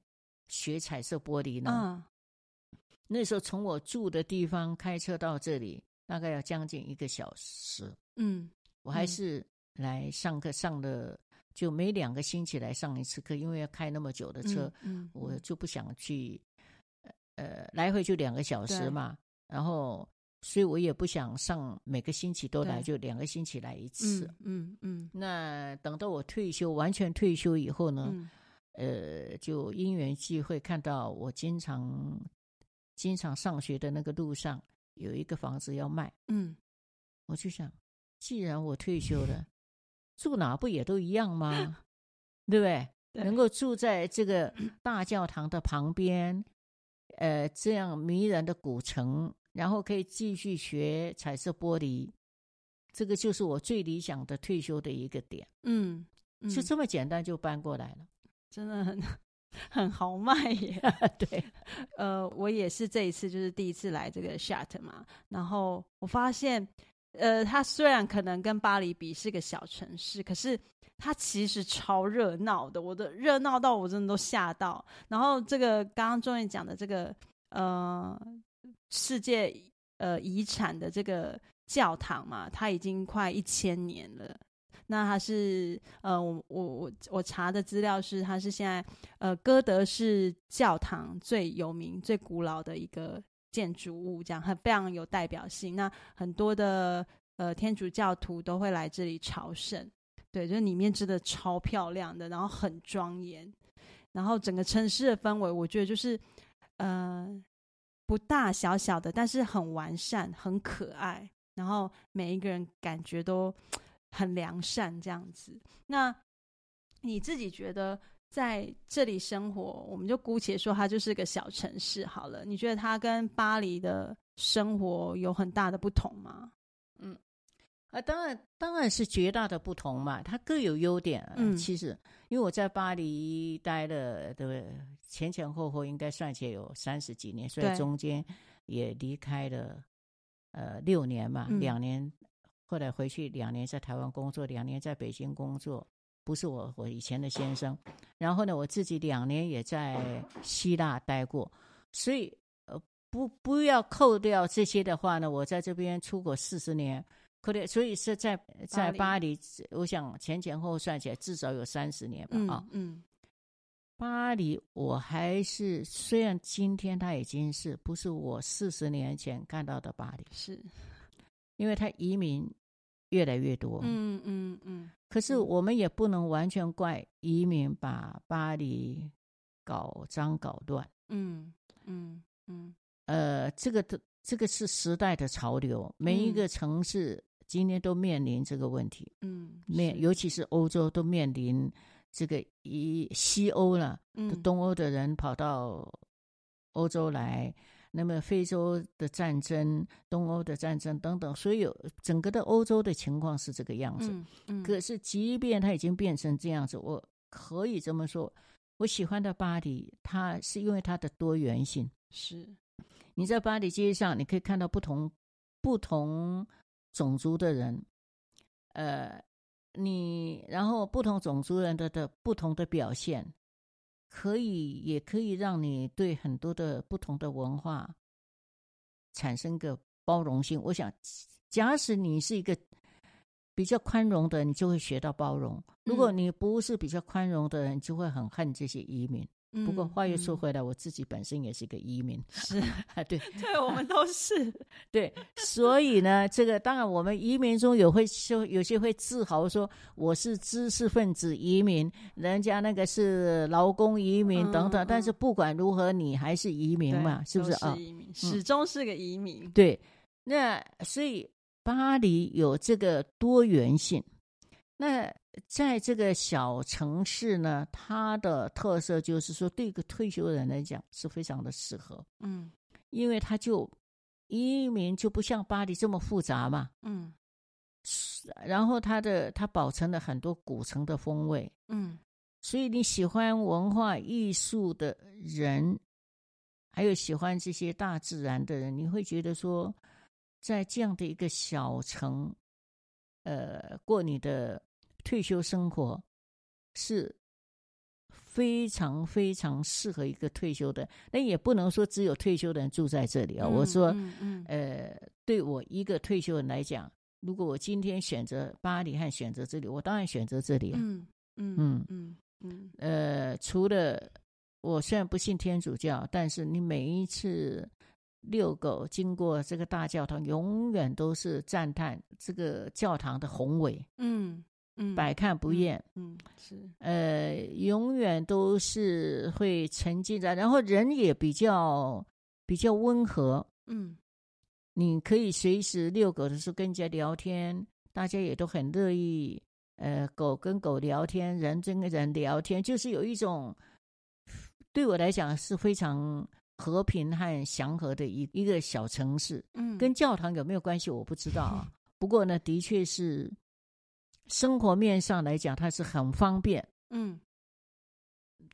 学彩色玻璃呢？嗯那时候从我住的地方开车到这里，大概要将近一个小时。嗯，我还是来上课，上的就每两个星期来上一次课，因为要开那么久的车，嗯，嗯我就不想去，呃，来回就两个小时嘛。然后，所以我也不想上每个星期都来，就两个星期来一次。嗯嗯，嗯。那等到我退休，完全退休以后呢，嗯、呃，就因缘际会看到我经常。经常上学的那个路上有一个房子要卖，嗯，我就想，既然我退休了，住哪不也都一样吗？[laughs] 对不对？对，能够住在这个 [clears throat] 大教堂的旁边，呃，这样迷人的古城，然后可以继续学彩色玻璃，这个就是我最理想的退休的一个点。嗯，嗯，就这么简单就搬过来了，真的很。很豪迈耶，[laughs] 对，呃，我也是这一次就是第一次来这个 Chartres 嘛，然后我发现，呃，它虽然可能跟巴黎比是个小城市，可是它其实超热闹的，我的热闹到我真的都吓到。然后这个刚刚终于讲的这个呃世界呃遗产的这个教堂嘛，它已经快一千年了。那它是呃，我我我我查的资料是，它是现在呃歌德式教堂最有名、最古老的一个建筑物，这样很非常有代表性。那很多的呃天主教徒都会来这里朝圣，对，就里面真的超漂亮的，然后很庄严，然后整个城市的氛围，我觉得就是呃不大小小的，但是很完善、很可爱，然后每一个人感觉都。很良善这样子，那你自己觉得在这里生活，我们就姑且说它就是个小城市好了。你觉得它跟巴黎的生活有很大的不同吗？嗯，啊，当然，当然是绝大的不同嘛。它各有优点。嗯，其实因为我在巴黎待了，对不对？前前后后应该算起来有三十几年，所以中间也离开了呃六年嘛，嗯、两年。后来回去两年在台湾工作，两年在北京工作，不是我我以前的先生。然后呢，我自己两年也在希腊待过，所以呃不不要扣掉这些的话呢，我在这边出国四十年，扣掉，所以是在在巴黎，我想前前后后算起来至少有三十年吧啊。嗯，嗯，巴黎我还是虽然今天它已经是不是我四十年前看到的巴黎，是因为它移民。越来越多，嗯嗯嗯。可是我们也不能完全怪移民把巴黎搞脏搞乱，嗯嗯嗯。呃，这个的这个是时代的潮流，每一个城市今天都面临这个问题，嗯，面尤其是欧洲都面临这个以西欧了，东欧的人跑到欧洲来。那么非洲的战争、东欧的战争等等，所以有整个的欧洲的情况是这个样子。嗯嗯、可是，即便它已经变成这样子，我可以这么说，我喜欢的巴黎，它是因为它的多元性。是，你在巴黎街上，你可以看到不同不同种族的人，呃，你然后不同种族人的的不同的表现。可以也可以让你对很多的不同的文化产生个包容性。我想，假使你是一个比较宽容的，你就会学到包容；如果你不是比较宽容的人，就会很恨这些移民。不过话又说回来，我自己本身也是个移民，是 [laughs] 啊，对，[laughs] 对，我们都是对，所以呢，这个当然我们移民中有会说有些会自豪说我是知识分子移民，人家那个是劳工移民等等，但是不管如何，你还是移民嘛，是不是啊？移民，始终是个移民。对，那所以巴黎有这个多元性，那。在这个小城市呢，它的特色就是说，对一个退休人来讲是非常的适合。嗯，因为他就移民就不像巴黎这么复杂嘛。嗯，然后它的它保存了很多古城的风味。嗯，所以你喜欢文化艺术的人，还有喜欢这些大自然的人，你会觉得说，在这样的一个小城，呃，过你的。退休生活是非常非常适合一个退休的，那也不能说只有退休的人住在这里啊。我说，呃，对我一个退休人来讲，如果我今天选择巴黎和选择这里，我当然选择这里。嗯嗯嗯嗯嗯。呃，除了我虽然不信天主教，但是你每一次遛狗经过这个大教堂，永远都是赞叹这个教堂的宏伟。嗯。嗯，百看不厌。嗯，嗯是，呃，永远都是会沉浸在，然后人也比较比较温和。嗯，你可以随时遛狗的时候跟人家聊天，大家也都很乐意。呃，狗跟狗聊天，人跟人聊天，就是有一种对我来讲是非常和平和祥和的一一个小城市。嗯，跟教堂有没有关系我不知道啊。[laughs] 不过呢，的确是。生活面上来讲，它是很方便。嗯，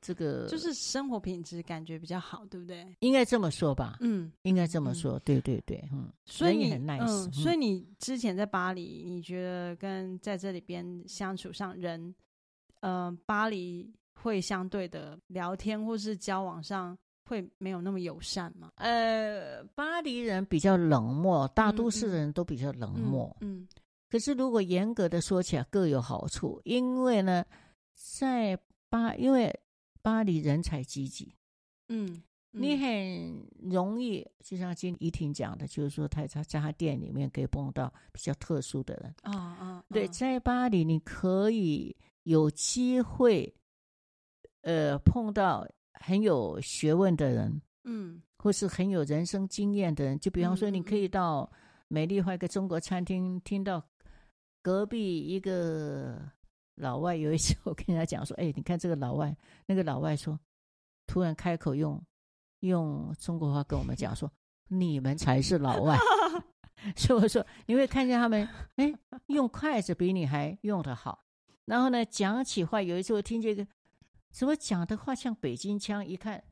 这个就是生活品质感觉比较好，对不对？应该这么说吧。嗯，应该这么说。嗯、对对对，嗯。所以你很 nice，嗯，所以你之前在巴黎，你觉得跟在这里边相处上人，嗯、呃，巴黎会相对的聊天或是交往上会没有那么友善吗？呃，巴黎人比较冷漠，大都市人都比较冷漠。嗯。嗯可是，如果严格的说起来，各有好处。因为呢，在巴，因为巴黎人才济济，嗯，你很容易，就像今怡婷讲的，就是说他在在他店里面可以碰到比较特殊的人啊啊，对，在巴黎你可以有机会，呃，碰到很有学问的人，嗯，或是很有人生经验的人，就比方说，你可以到美丽华一个中国餐厅听到。隔壁一个老外有一次，我跟人家讲说：“哎，你看这个老外。”那个老外说，突然开口用用中国话跟我们讲说：“你们才是老外。” [laughs] 所以我说，你会看见他们，哎，用筷子比你还用得好。然后呢，讲起话，有一次我听见一个怎么讲的话像北京腔，一看，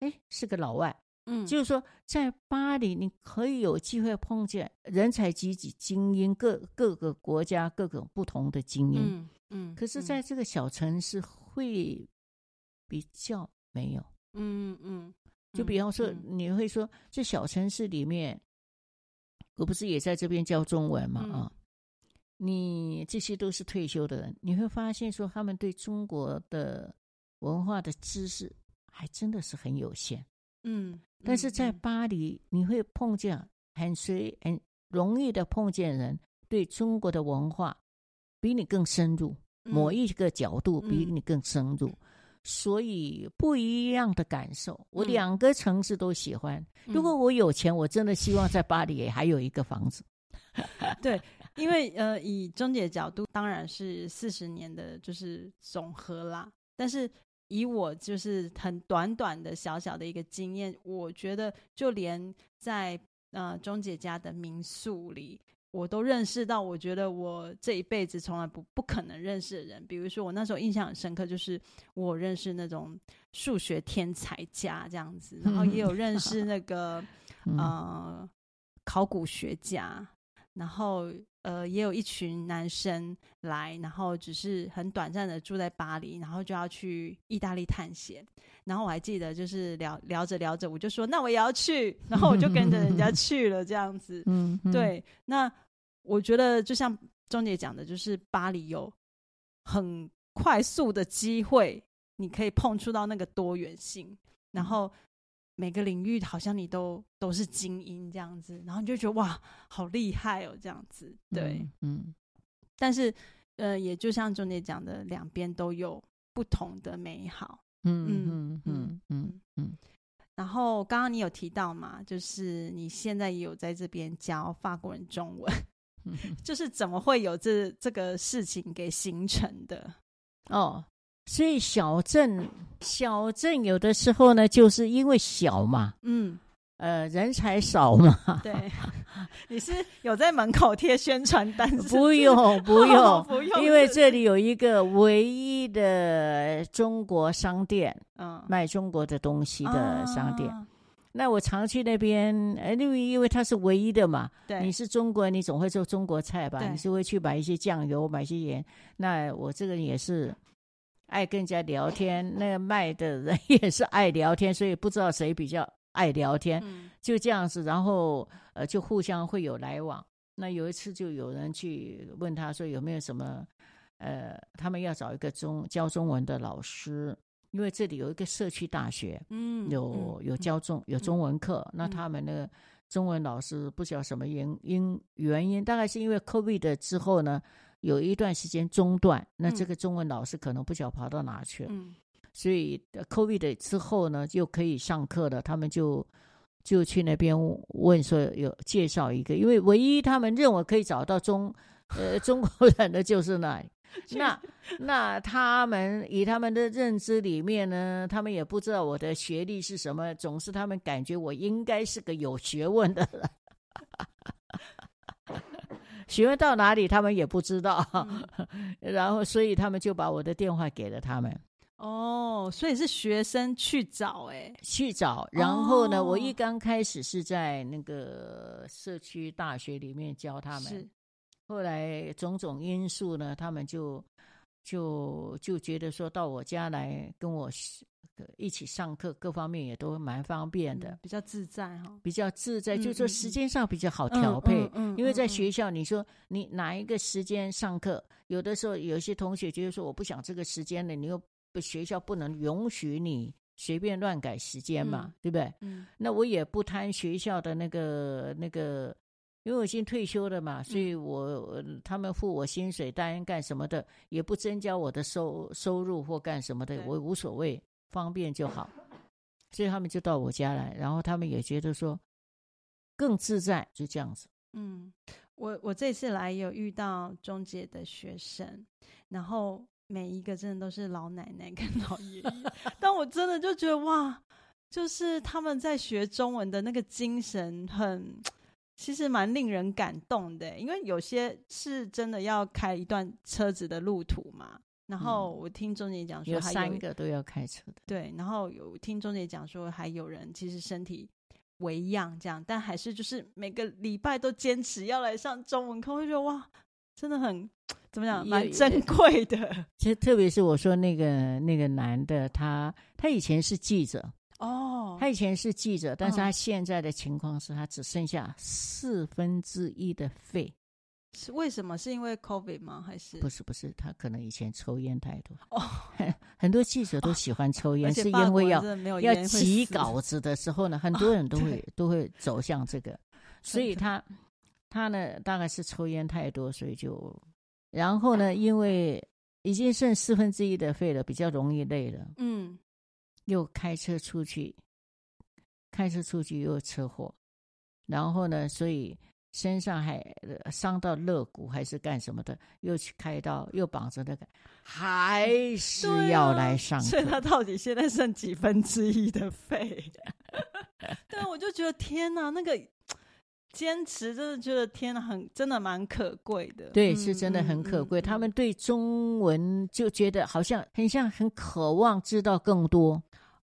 哎，是个老外。嗯，就是说，在巴黎你可以有机会碰见人才济济、精英，各各个国家各种不同的精英。嗯嗯。可是，在这个小城市会比较没有。嗯嗯。就比方说，你会说，这小城市里面，我不是也在这边教中文嘛？啊，你这些都是退休的人，你会发现说，他们对中国的文化的知识还真的是很有限。嗯。但是在巴黎，你会碰见很随很容易的碰见人，对中国的文化比你更深入，某一个角度比你更深入，所以不一样的感受。我两个城市都喜欢。如果我有钱，我真的希望在巴黎也还有一个房子。[laughs] 对，因为呃，以中介角度，当然是四十年的就是总和啦，但是。以我就是很短短的小小的一个经验，我觉得就连在呃钟姐家的民宿里，我都认识到，我觉得我这一辈子从来不不可能认识的人。比如说，我那时候印象很深刻，就是我认识那种数学天才家这样子，然后也有认识那个 [laughs] 呃考古学家。然后呃也有一群男生来，然后只是很短暂的住在巴黎，然后就要去意大利探险。然后我还记得就是聊聊着聊着，我就说那我也要去，然后我就跟着人家 [laughs] 去了这样子。嗯，对。那我觉得就像钟姐讲的，就是巴黎有很快速的机会，你可以碰触到那个多元性，然后。每个领域好像你都都是精英这样子，然后你就觉得哇，好厉害哦，这样子，对，嗯。嗯，但是，呃，也就像钟姐讲的，两边都有不同的美好。嗯嗯嗯嗯嗯。然后刚刚你有提到嘛，就是你现在也有在这边教法国人中文，嗯、[laughs] 就是怎么会有这这个事情给形成的？哦。所以小镇，小镇有的时候呢，就是因为小嘛，嗯，呃，人才少嘛。对，[laughs] 你是有在门口贴宣传单是不是？不用，[laughs] 不用，哦、不用，因为这里有一个唯一的中国商店，嗯，卖中国的东西的商店。啊、那我常去那边，呃，因为因为它是唯一的嘛。对，你是中国人，你总会做中国菜吧？对你是会去买一些酱油，买一些盐。那我这个人也是。爱跟人家聊天，那个卖的人也是爱聊天，所以不知道谁比较爱聊天，嗯、就这样子，然后呃，就互相会有来往。那有一次就有人去问他说有没有什么，呃，他们要找一个中教中文的老师，因为这里有一个社区大学，嗯，有有教中有中文课，嗯、那他们那个中文老师不晓得什么原因原因，大概是因为 COVID 之后呢。有一段时间中断，那这个中文老师可能不晓得跑到哪去了，嗯、所以 COVID 之后呢，就可以上课了。他们就就去那边问说有介绍一个，因为唯一他们认为可以找到中呃中国人的就是那里。[laughs] 那那他们以他们的认知里面呢，他们也不知道我的学历是什么，总是他们感觉我应该是个有学问的人。询问到哪里，他们也不知道，嗯、[laughs] 然后所以他们就把我的电话给了他们。哦，所以是学生去找，哎，去找。然后呢，哦、我一刚开始是在那个社区大学里面教他们，是。后来种种因素呢，他们就就就觉得说到我家来跟我。一起上课，各方面也都蛮方便的，比较自在哈，比较自在，就是说时间上比较好调配。嗯嗯嗯、因为在学校，你说你哪一个时间上课，有的时候有些同学觉得说我不想这个时间了，你又不学校不能允许你随便乱改时间嘛，嗯、对不对？嗯，那我也不贪学校的那个那个，因为我已经退休了嘛，所以我他们付我薪水，当然干什么的也不增加我的收收入或干什么的，我无所谓。方便就好，所以他们就到我家来，然后他们也觉得说更自在，就这样子。嗯，我我这次来有遇到中介的学生，然后每一个真的都是老奶奶跟 [laughs] 老爷爷，但我真的就觉得哇，就是他们在学中文的那个精神很，其实蛮令人感动的，因为有些是真的要开一段车子的路途嘛。然后我听钟姐讲说，有三个都要开车的。对，然后有听钟姐讲说，还有人其实身体微恙这样，但还是就是每个礼拜都坚持要来上中文课，我就觉得哇，真的很怎么讲，蛮珍贵的。[laughs] 其实特别是我说那个那个男的，他他以前是记者哦，他以前是记者，但是他现在的情况是他只剩下四分之一的肺。是为什么？是因为 COVID 吗？还是不是？不是，他可能以前抽烟太多。哦，[laughs] 很多记者都喜欢抽烟，是因为要要挤稿子的时候呢，很多人都会都会走向这个，所以他他呢，大概是抽烟太多，所以就然后呢，因为已经剩四分之一的肺了，比较容易累了。嗯，又开车出去，开车出去又车祸，然后呢，所以。身上还伤到肋骨还是干什么的，又去开刀，又绑着那个，还是要来上。啊、所以他到底现在剩几分之一的肺？[laughs] 对，我就觉得天哪，那个坚持，真的觉得天哪，很真的蛮可贵的。对，是真的很可贵。他们对中文就觉得好像很像，很渴望知道更多。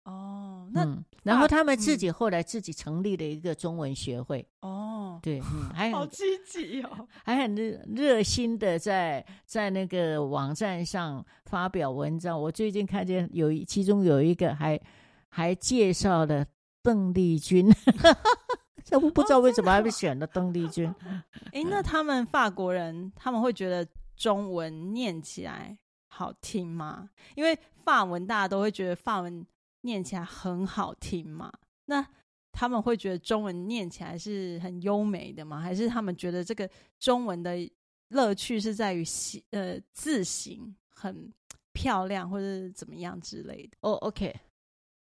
哦，那、嗯、然后他们自己后来自己成立了一个中文学会。哦，对，嗯，[laughs] 还好积极哦，还很热热心的在在那个网站上发表文章。我最近看见有其中有一个还还介绍了邓丽君。[laughs] 这不不知道为什么还被选了邓丽君。[laughs] 哎、哦，那他们法国人他们会觉得中文念起来好听吗？因为法文大家都会觉得法文念起来很好听嘛。那他们会觉得中文念起来是很优美的吗？还是他们觉得这个中文的乐趣是在于形呃字形很漂亮，或者怎么样之类的？哦、oh，OK。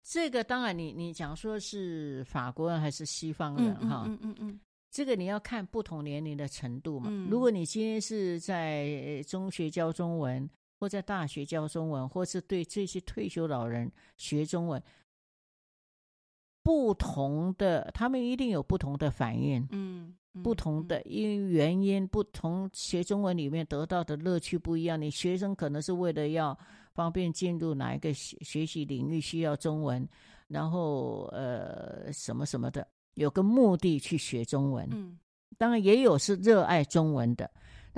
这个当然你，你你讲说是法国人还是西方人哈？嗯嗯嗯，嗯，这个你要看不同年龄的程度嘛。嗯、如果你今天是在中学教中文，或在大学教中文，或是对这些退休老人学中文，不同的他们一定有不同的反应。嗯，嗯不同的因原因不同，学中文里面得到的乐趣不一样。你学生可能是为了要。方便进入哪一个学学习领域需要中文，然后呃什么什么的，有个目的去学中文。嗯，当然也有是热爱中文的，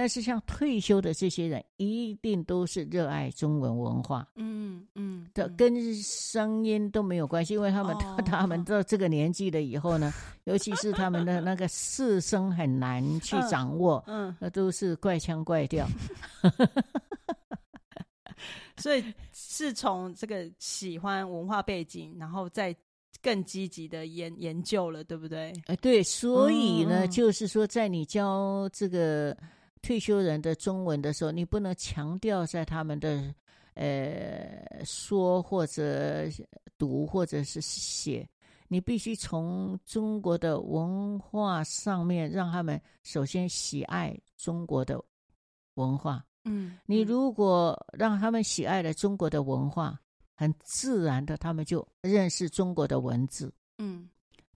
但是像退休的这些人，一定都是热爱中文文化。嗯嗯，的跟声音都没有关系，因为他们、哦、[laughs] 他们到这个年纪了以后呢，尤其是他们的那个四声很难去掌握，嗯，那都是怪腔怪调。[laughs] 所以是从这个喜欢文化背景，然后再更积极的研研究了，对不对？哎，对，所以呢，嗯、就是说，在你教这个退休人的中文的时候，你不能强调在他们的呃说或者读或者是写，你必须从中国的文化上面让他们首先喜爱中国的文化。嗯，你如果让他们喜爱了中国的文化，很自然的，他们就认识中国的文字。嗯，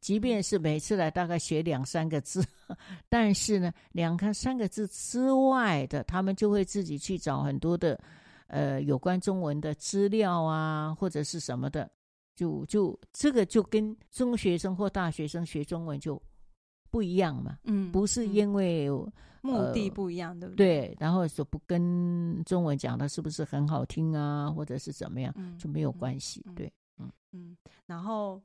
即便是每次来大概学两三个字，[laughs] 但是呢，两看三个字之外的，他们就会自己去找很多的呃有关中文的资料啊，或者是什么的，就就这个就跟中学生或大学生学中文就不一样嘛。嗯，不是因为。目的不一样，对不对？对，然后说不跟中文讲的是不是很好听啊，或者是怎么样，嗯、就没有关系。嗯、对，嗯嗯。然后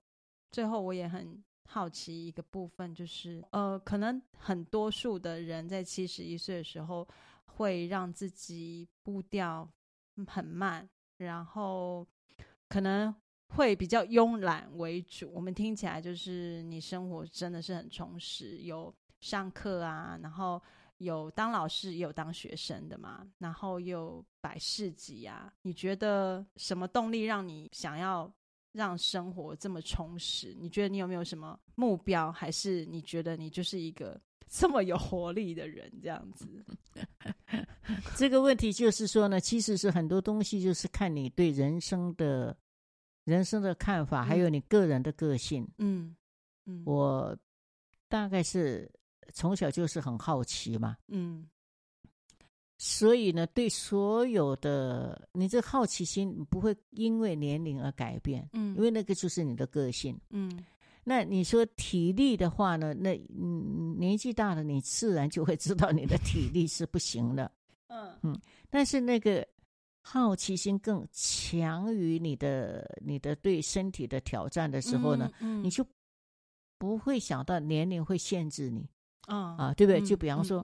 最后我也很好奇一个部分，就是呃，可能很多数的人在七十一岁的时候会让自己步调很慢，然后可能会比较慵懒为主。我们听起来就是你生活真的是很充实，有上课啊，然后。有当老师，也有当学生的嘛，然后又摆市集啊。你觉得什么动力让你想要让生活这么充实？你觉得你有没有什么目标？还是你觉得你就是一个 [laughs] 这么有活力的人？这样子？[laughs] 这个问题就是说呢，其实是很多东西就是看你对人生的人生的看法，嗯、还有你个人的个性。嗯嗯，我大概是。从小就是很好奇嘛，嗯，所以呢，对所有的你这好奇心不会因为年龄而改变，嗯，因为那个就是你的个性，嗯。那你说体力的话呢？那嗯，年纪大了，你自然就会知道你的体力是不行的，[laughs] 嗯嗯。但是那个好奇心更强于你的你的对身体的挑战的时候呢，嗯，嗯，你就不会想到年龄会限制你。啊啊，对不对？就比方说，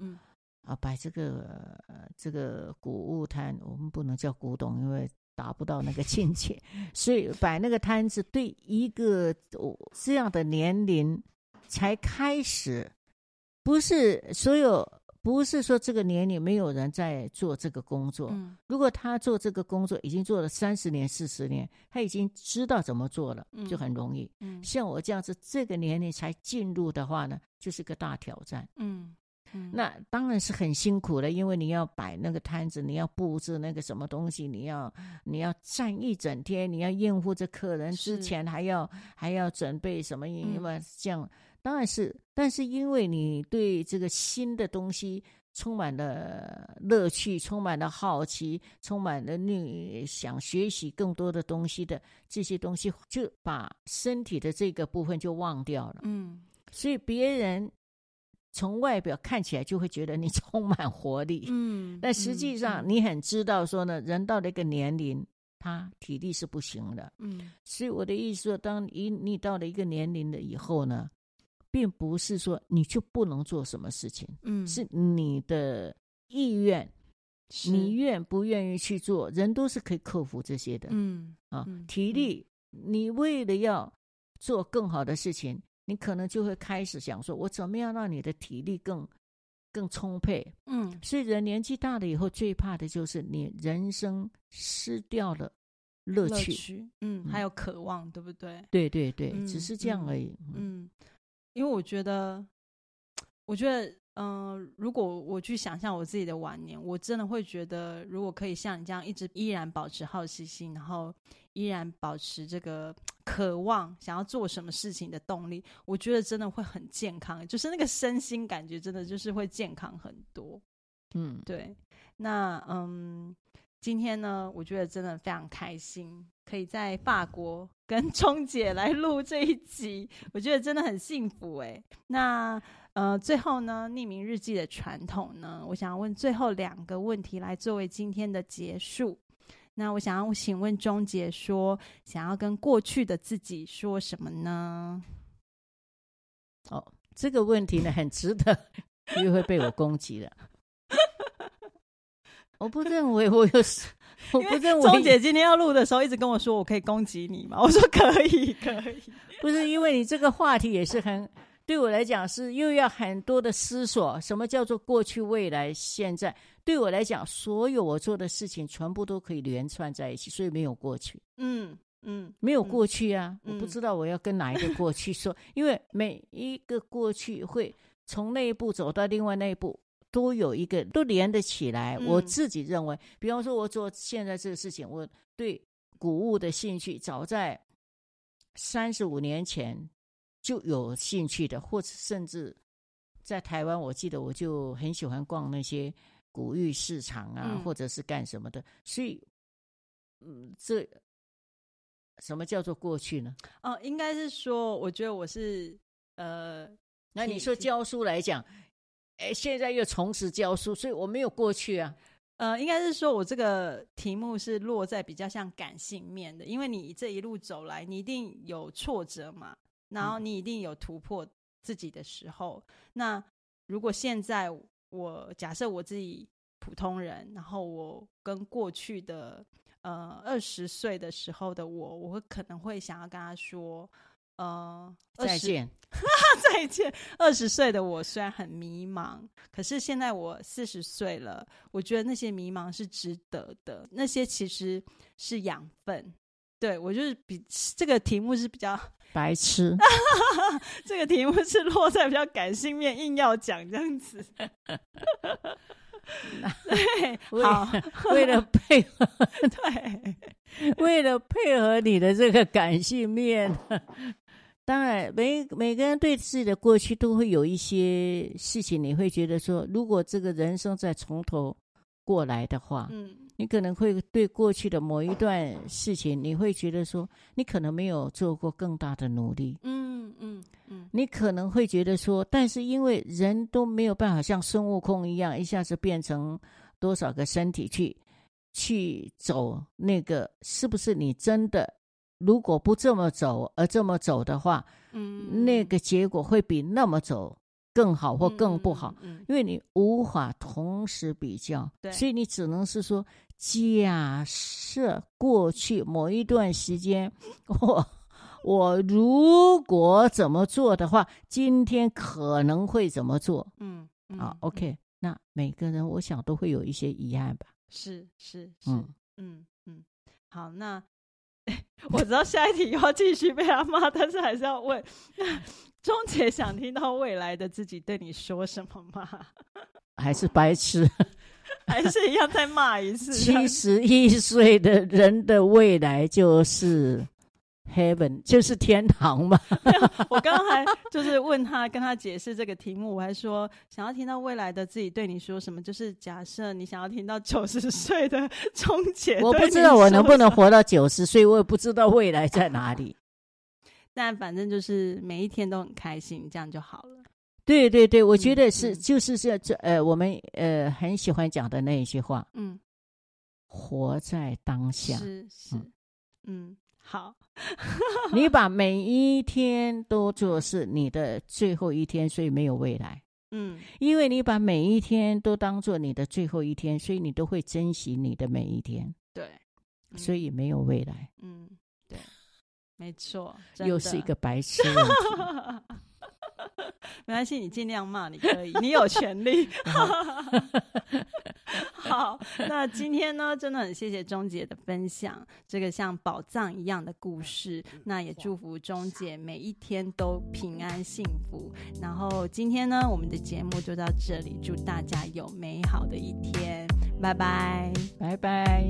啊，摆这个、呃、这个古物摊，我们不能叫古董，因为达不到那个 [laughs] 境界。所以摆那个摊子，对一个这样的年龄才开始，不是所有，不是说这个年龄没有人在做这个工作。嗯、如果他做这个工作已经做了三十年、四十年，他已经知道怎么做了，就很容易。嗯、像我这样子，这个年龄才进入的话呢？就是个大挑战，嗯，嗯，那当然是很辛苦的，因为你要摆那个摊子，你要布置那个什么东西，你要你要站一整天，你要应付这客人之前还要还要准备什么，因为这样当然是，但是因为你对这个新的东西充满了乐趣，充满了好奇，充满了你想学习更多的东西的这些东西，就把身体的这个部分就忘掉了。嗯，所以别人从外表看起来就会觉得你 [laughs] 充满活力。嗯，但实际上你很知道说呢，人到了一个年龄，他体力是不行的。嗯，所以我的意思说，当你你到了一个年龄了以后呢，并不是说你就不能做什么事情，嗯，是你的意愿，你愿不愿意去做，人都是可以克服这些的，嗯啊，嗯体力，你为了要做更好的事情，你可能就会开始想说，我怎么样让你的体力更更充沛？嗯，所以人年纪大了以后，最怕的就是你人生失掉了乐趣，乐趣，嗯，还有渴望，对不对？对对对，嗯只是这样而已，嗯。因为我觉得，我觉得，嗯、呃，如果我去想象我自己的晚年，我真的会觉得，如果可以像你这样一直依然保持好奇心，然后依然保持这个渴望，想要做什么事情的动力，我觉得真的会很健康，就是那个身心感觉真的就是会健康很多。嗯，对。那嗯，今天呢，我觉得真的非常开心。可以在法国跟钟姐来录这一集，我觉得真的很幸福哎。那呃，最后呢，匿名日记的传统呢，我想要问最后两个问题来作为今天的结束。那我想要请问钟姐说，想要跟过去的自己说什么呢？哦，这个问题呢，很值得，又会被我攻击了。我不认为我有。我不认为钟姐今天要录的时候，一直跟我说：“我可以攻击你吗？”我说：“可以，可以。”不是因为你这个话题也是很对我来讲是又要很多的思索。什么叫做过去、未来、现在？对我来讲，所有我做的事情全部都可以连串在一起，所以没有过去。嗯嗯，没有过去啊！嗯、我不知道我要跟哪一个过去说，因为每一个过去会从那一步走到另外那一步。都有一个都连得起来。我自己认为，比方说，我做现在这个事情，我对古物的兴趣早在三十五年前就有兴趣的，或者甚至在台湾，我记得我就很喜欢逛那些古玉市场啊，或者是干什么的。所以，嗯，这什么叫做过去呢？哦，应该是说，我觉得我是呃，那你说教书来讲。哎，现在又重拾教书，所以我没有过去啊。呃，应该是说我这个题目是落在比较像感性面的，因为你这一路走来，你一定有挫折嘛，然后你一定有突破自己的时候。嗯、那如果现在我假设我自己普通人，然后我跟过去的呃二十岁的时候的我，我会可能会想要跟他说。呃，再见，[laughs] 再见。二十岁的我虽然很迷茫，可是现在我四十岁了，我觉得那些迷茫是值得的，那些其实是养分。对，我就是比这个题目是比较 [laughs] 白痴，[laughs] 这个题目是落在比较感性面，硬要讲这样子。[laughs] 对，好，为了配合，对，为了配合你的这个感性面。当然，每每个人对自己的过去都会有一些事情，你会觉得说，如果这个人生再从头过来的话，嗯，你可能会对过去的某一段事情，你会觉得说，你可能没有做过更大的努力，嗯嗯嗯，你可能会觉得说，但是因为人都没有办法像孙悟空一样，一下子变成多少个身体去去走那个，是不是你真的？如果不这么走，而这么走的话，嗯，那个结果会比那么走更好或更不好，嗯，嗯，嗯，因为你无法同时比较，对，所以你只能是说，假设过去某一段时间，[laughs] 我我如果怎么做的话，今天可能会怎么做，嗯，嗯啊，OK，那每个人我想都会有一些遗憾吧，是是是，嗯嗯嗯，好，那。[laughs] 我知道下一题要继续被他骂，但是还是要问：[laughs] 钟姐想听到未来的自己对你说什么吗？还是白痴？[laughs] 还是一样再骂一次？七十一岁的人的未来就是 Heaven 就是天堂嘛。[laughs] 我刚刚还就是问他，跟他解释这个题目，我还说想要听到未来的自己对你说什么，就是假设你想要听到九十岁的钟姐，我不知道我能不能活到九十岁，我也不知道未来在哪里。[laughs] 但反正就是每一天都很开心，这样就好了。对对对，我觉得是，嗯、就是这这呃，我们呃很喜欢讲的那一句话，嗯，活在当下，是是，嗯，嗯，好，[laughs] 你把每一天都做是你的最后一天，所以没有未来，嗯，因为你把每一天都当做你的最后一天，所以你都会珍惜你的每一天，对，嗯、所以没有未来，嗯，对，没错，又是一个白痴问题。[laughs] [laughs] 没关系，你尽量骂，你可以，你有权利。[laughs] 好，那今天呢，真的很谢谢钟姐的分享，这个像宝藏一样的故事。那也祝福钟姐每一天都平安幸福。然后今天呢，我们的节目就到这里，祝大家有美好的一天，拜拜，拜拜。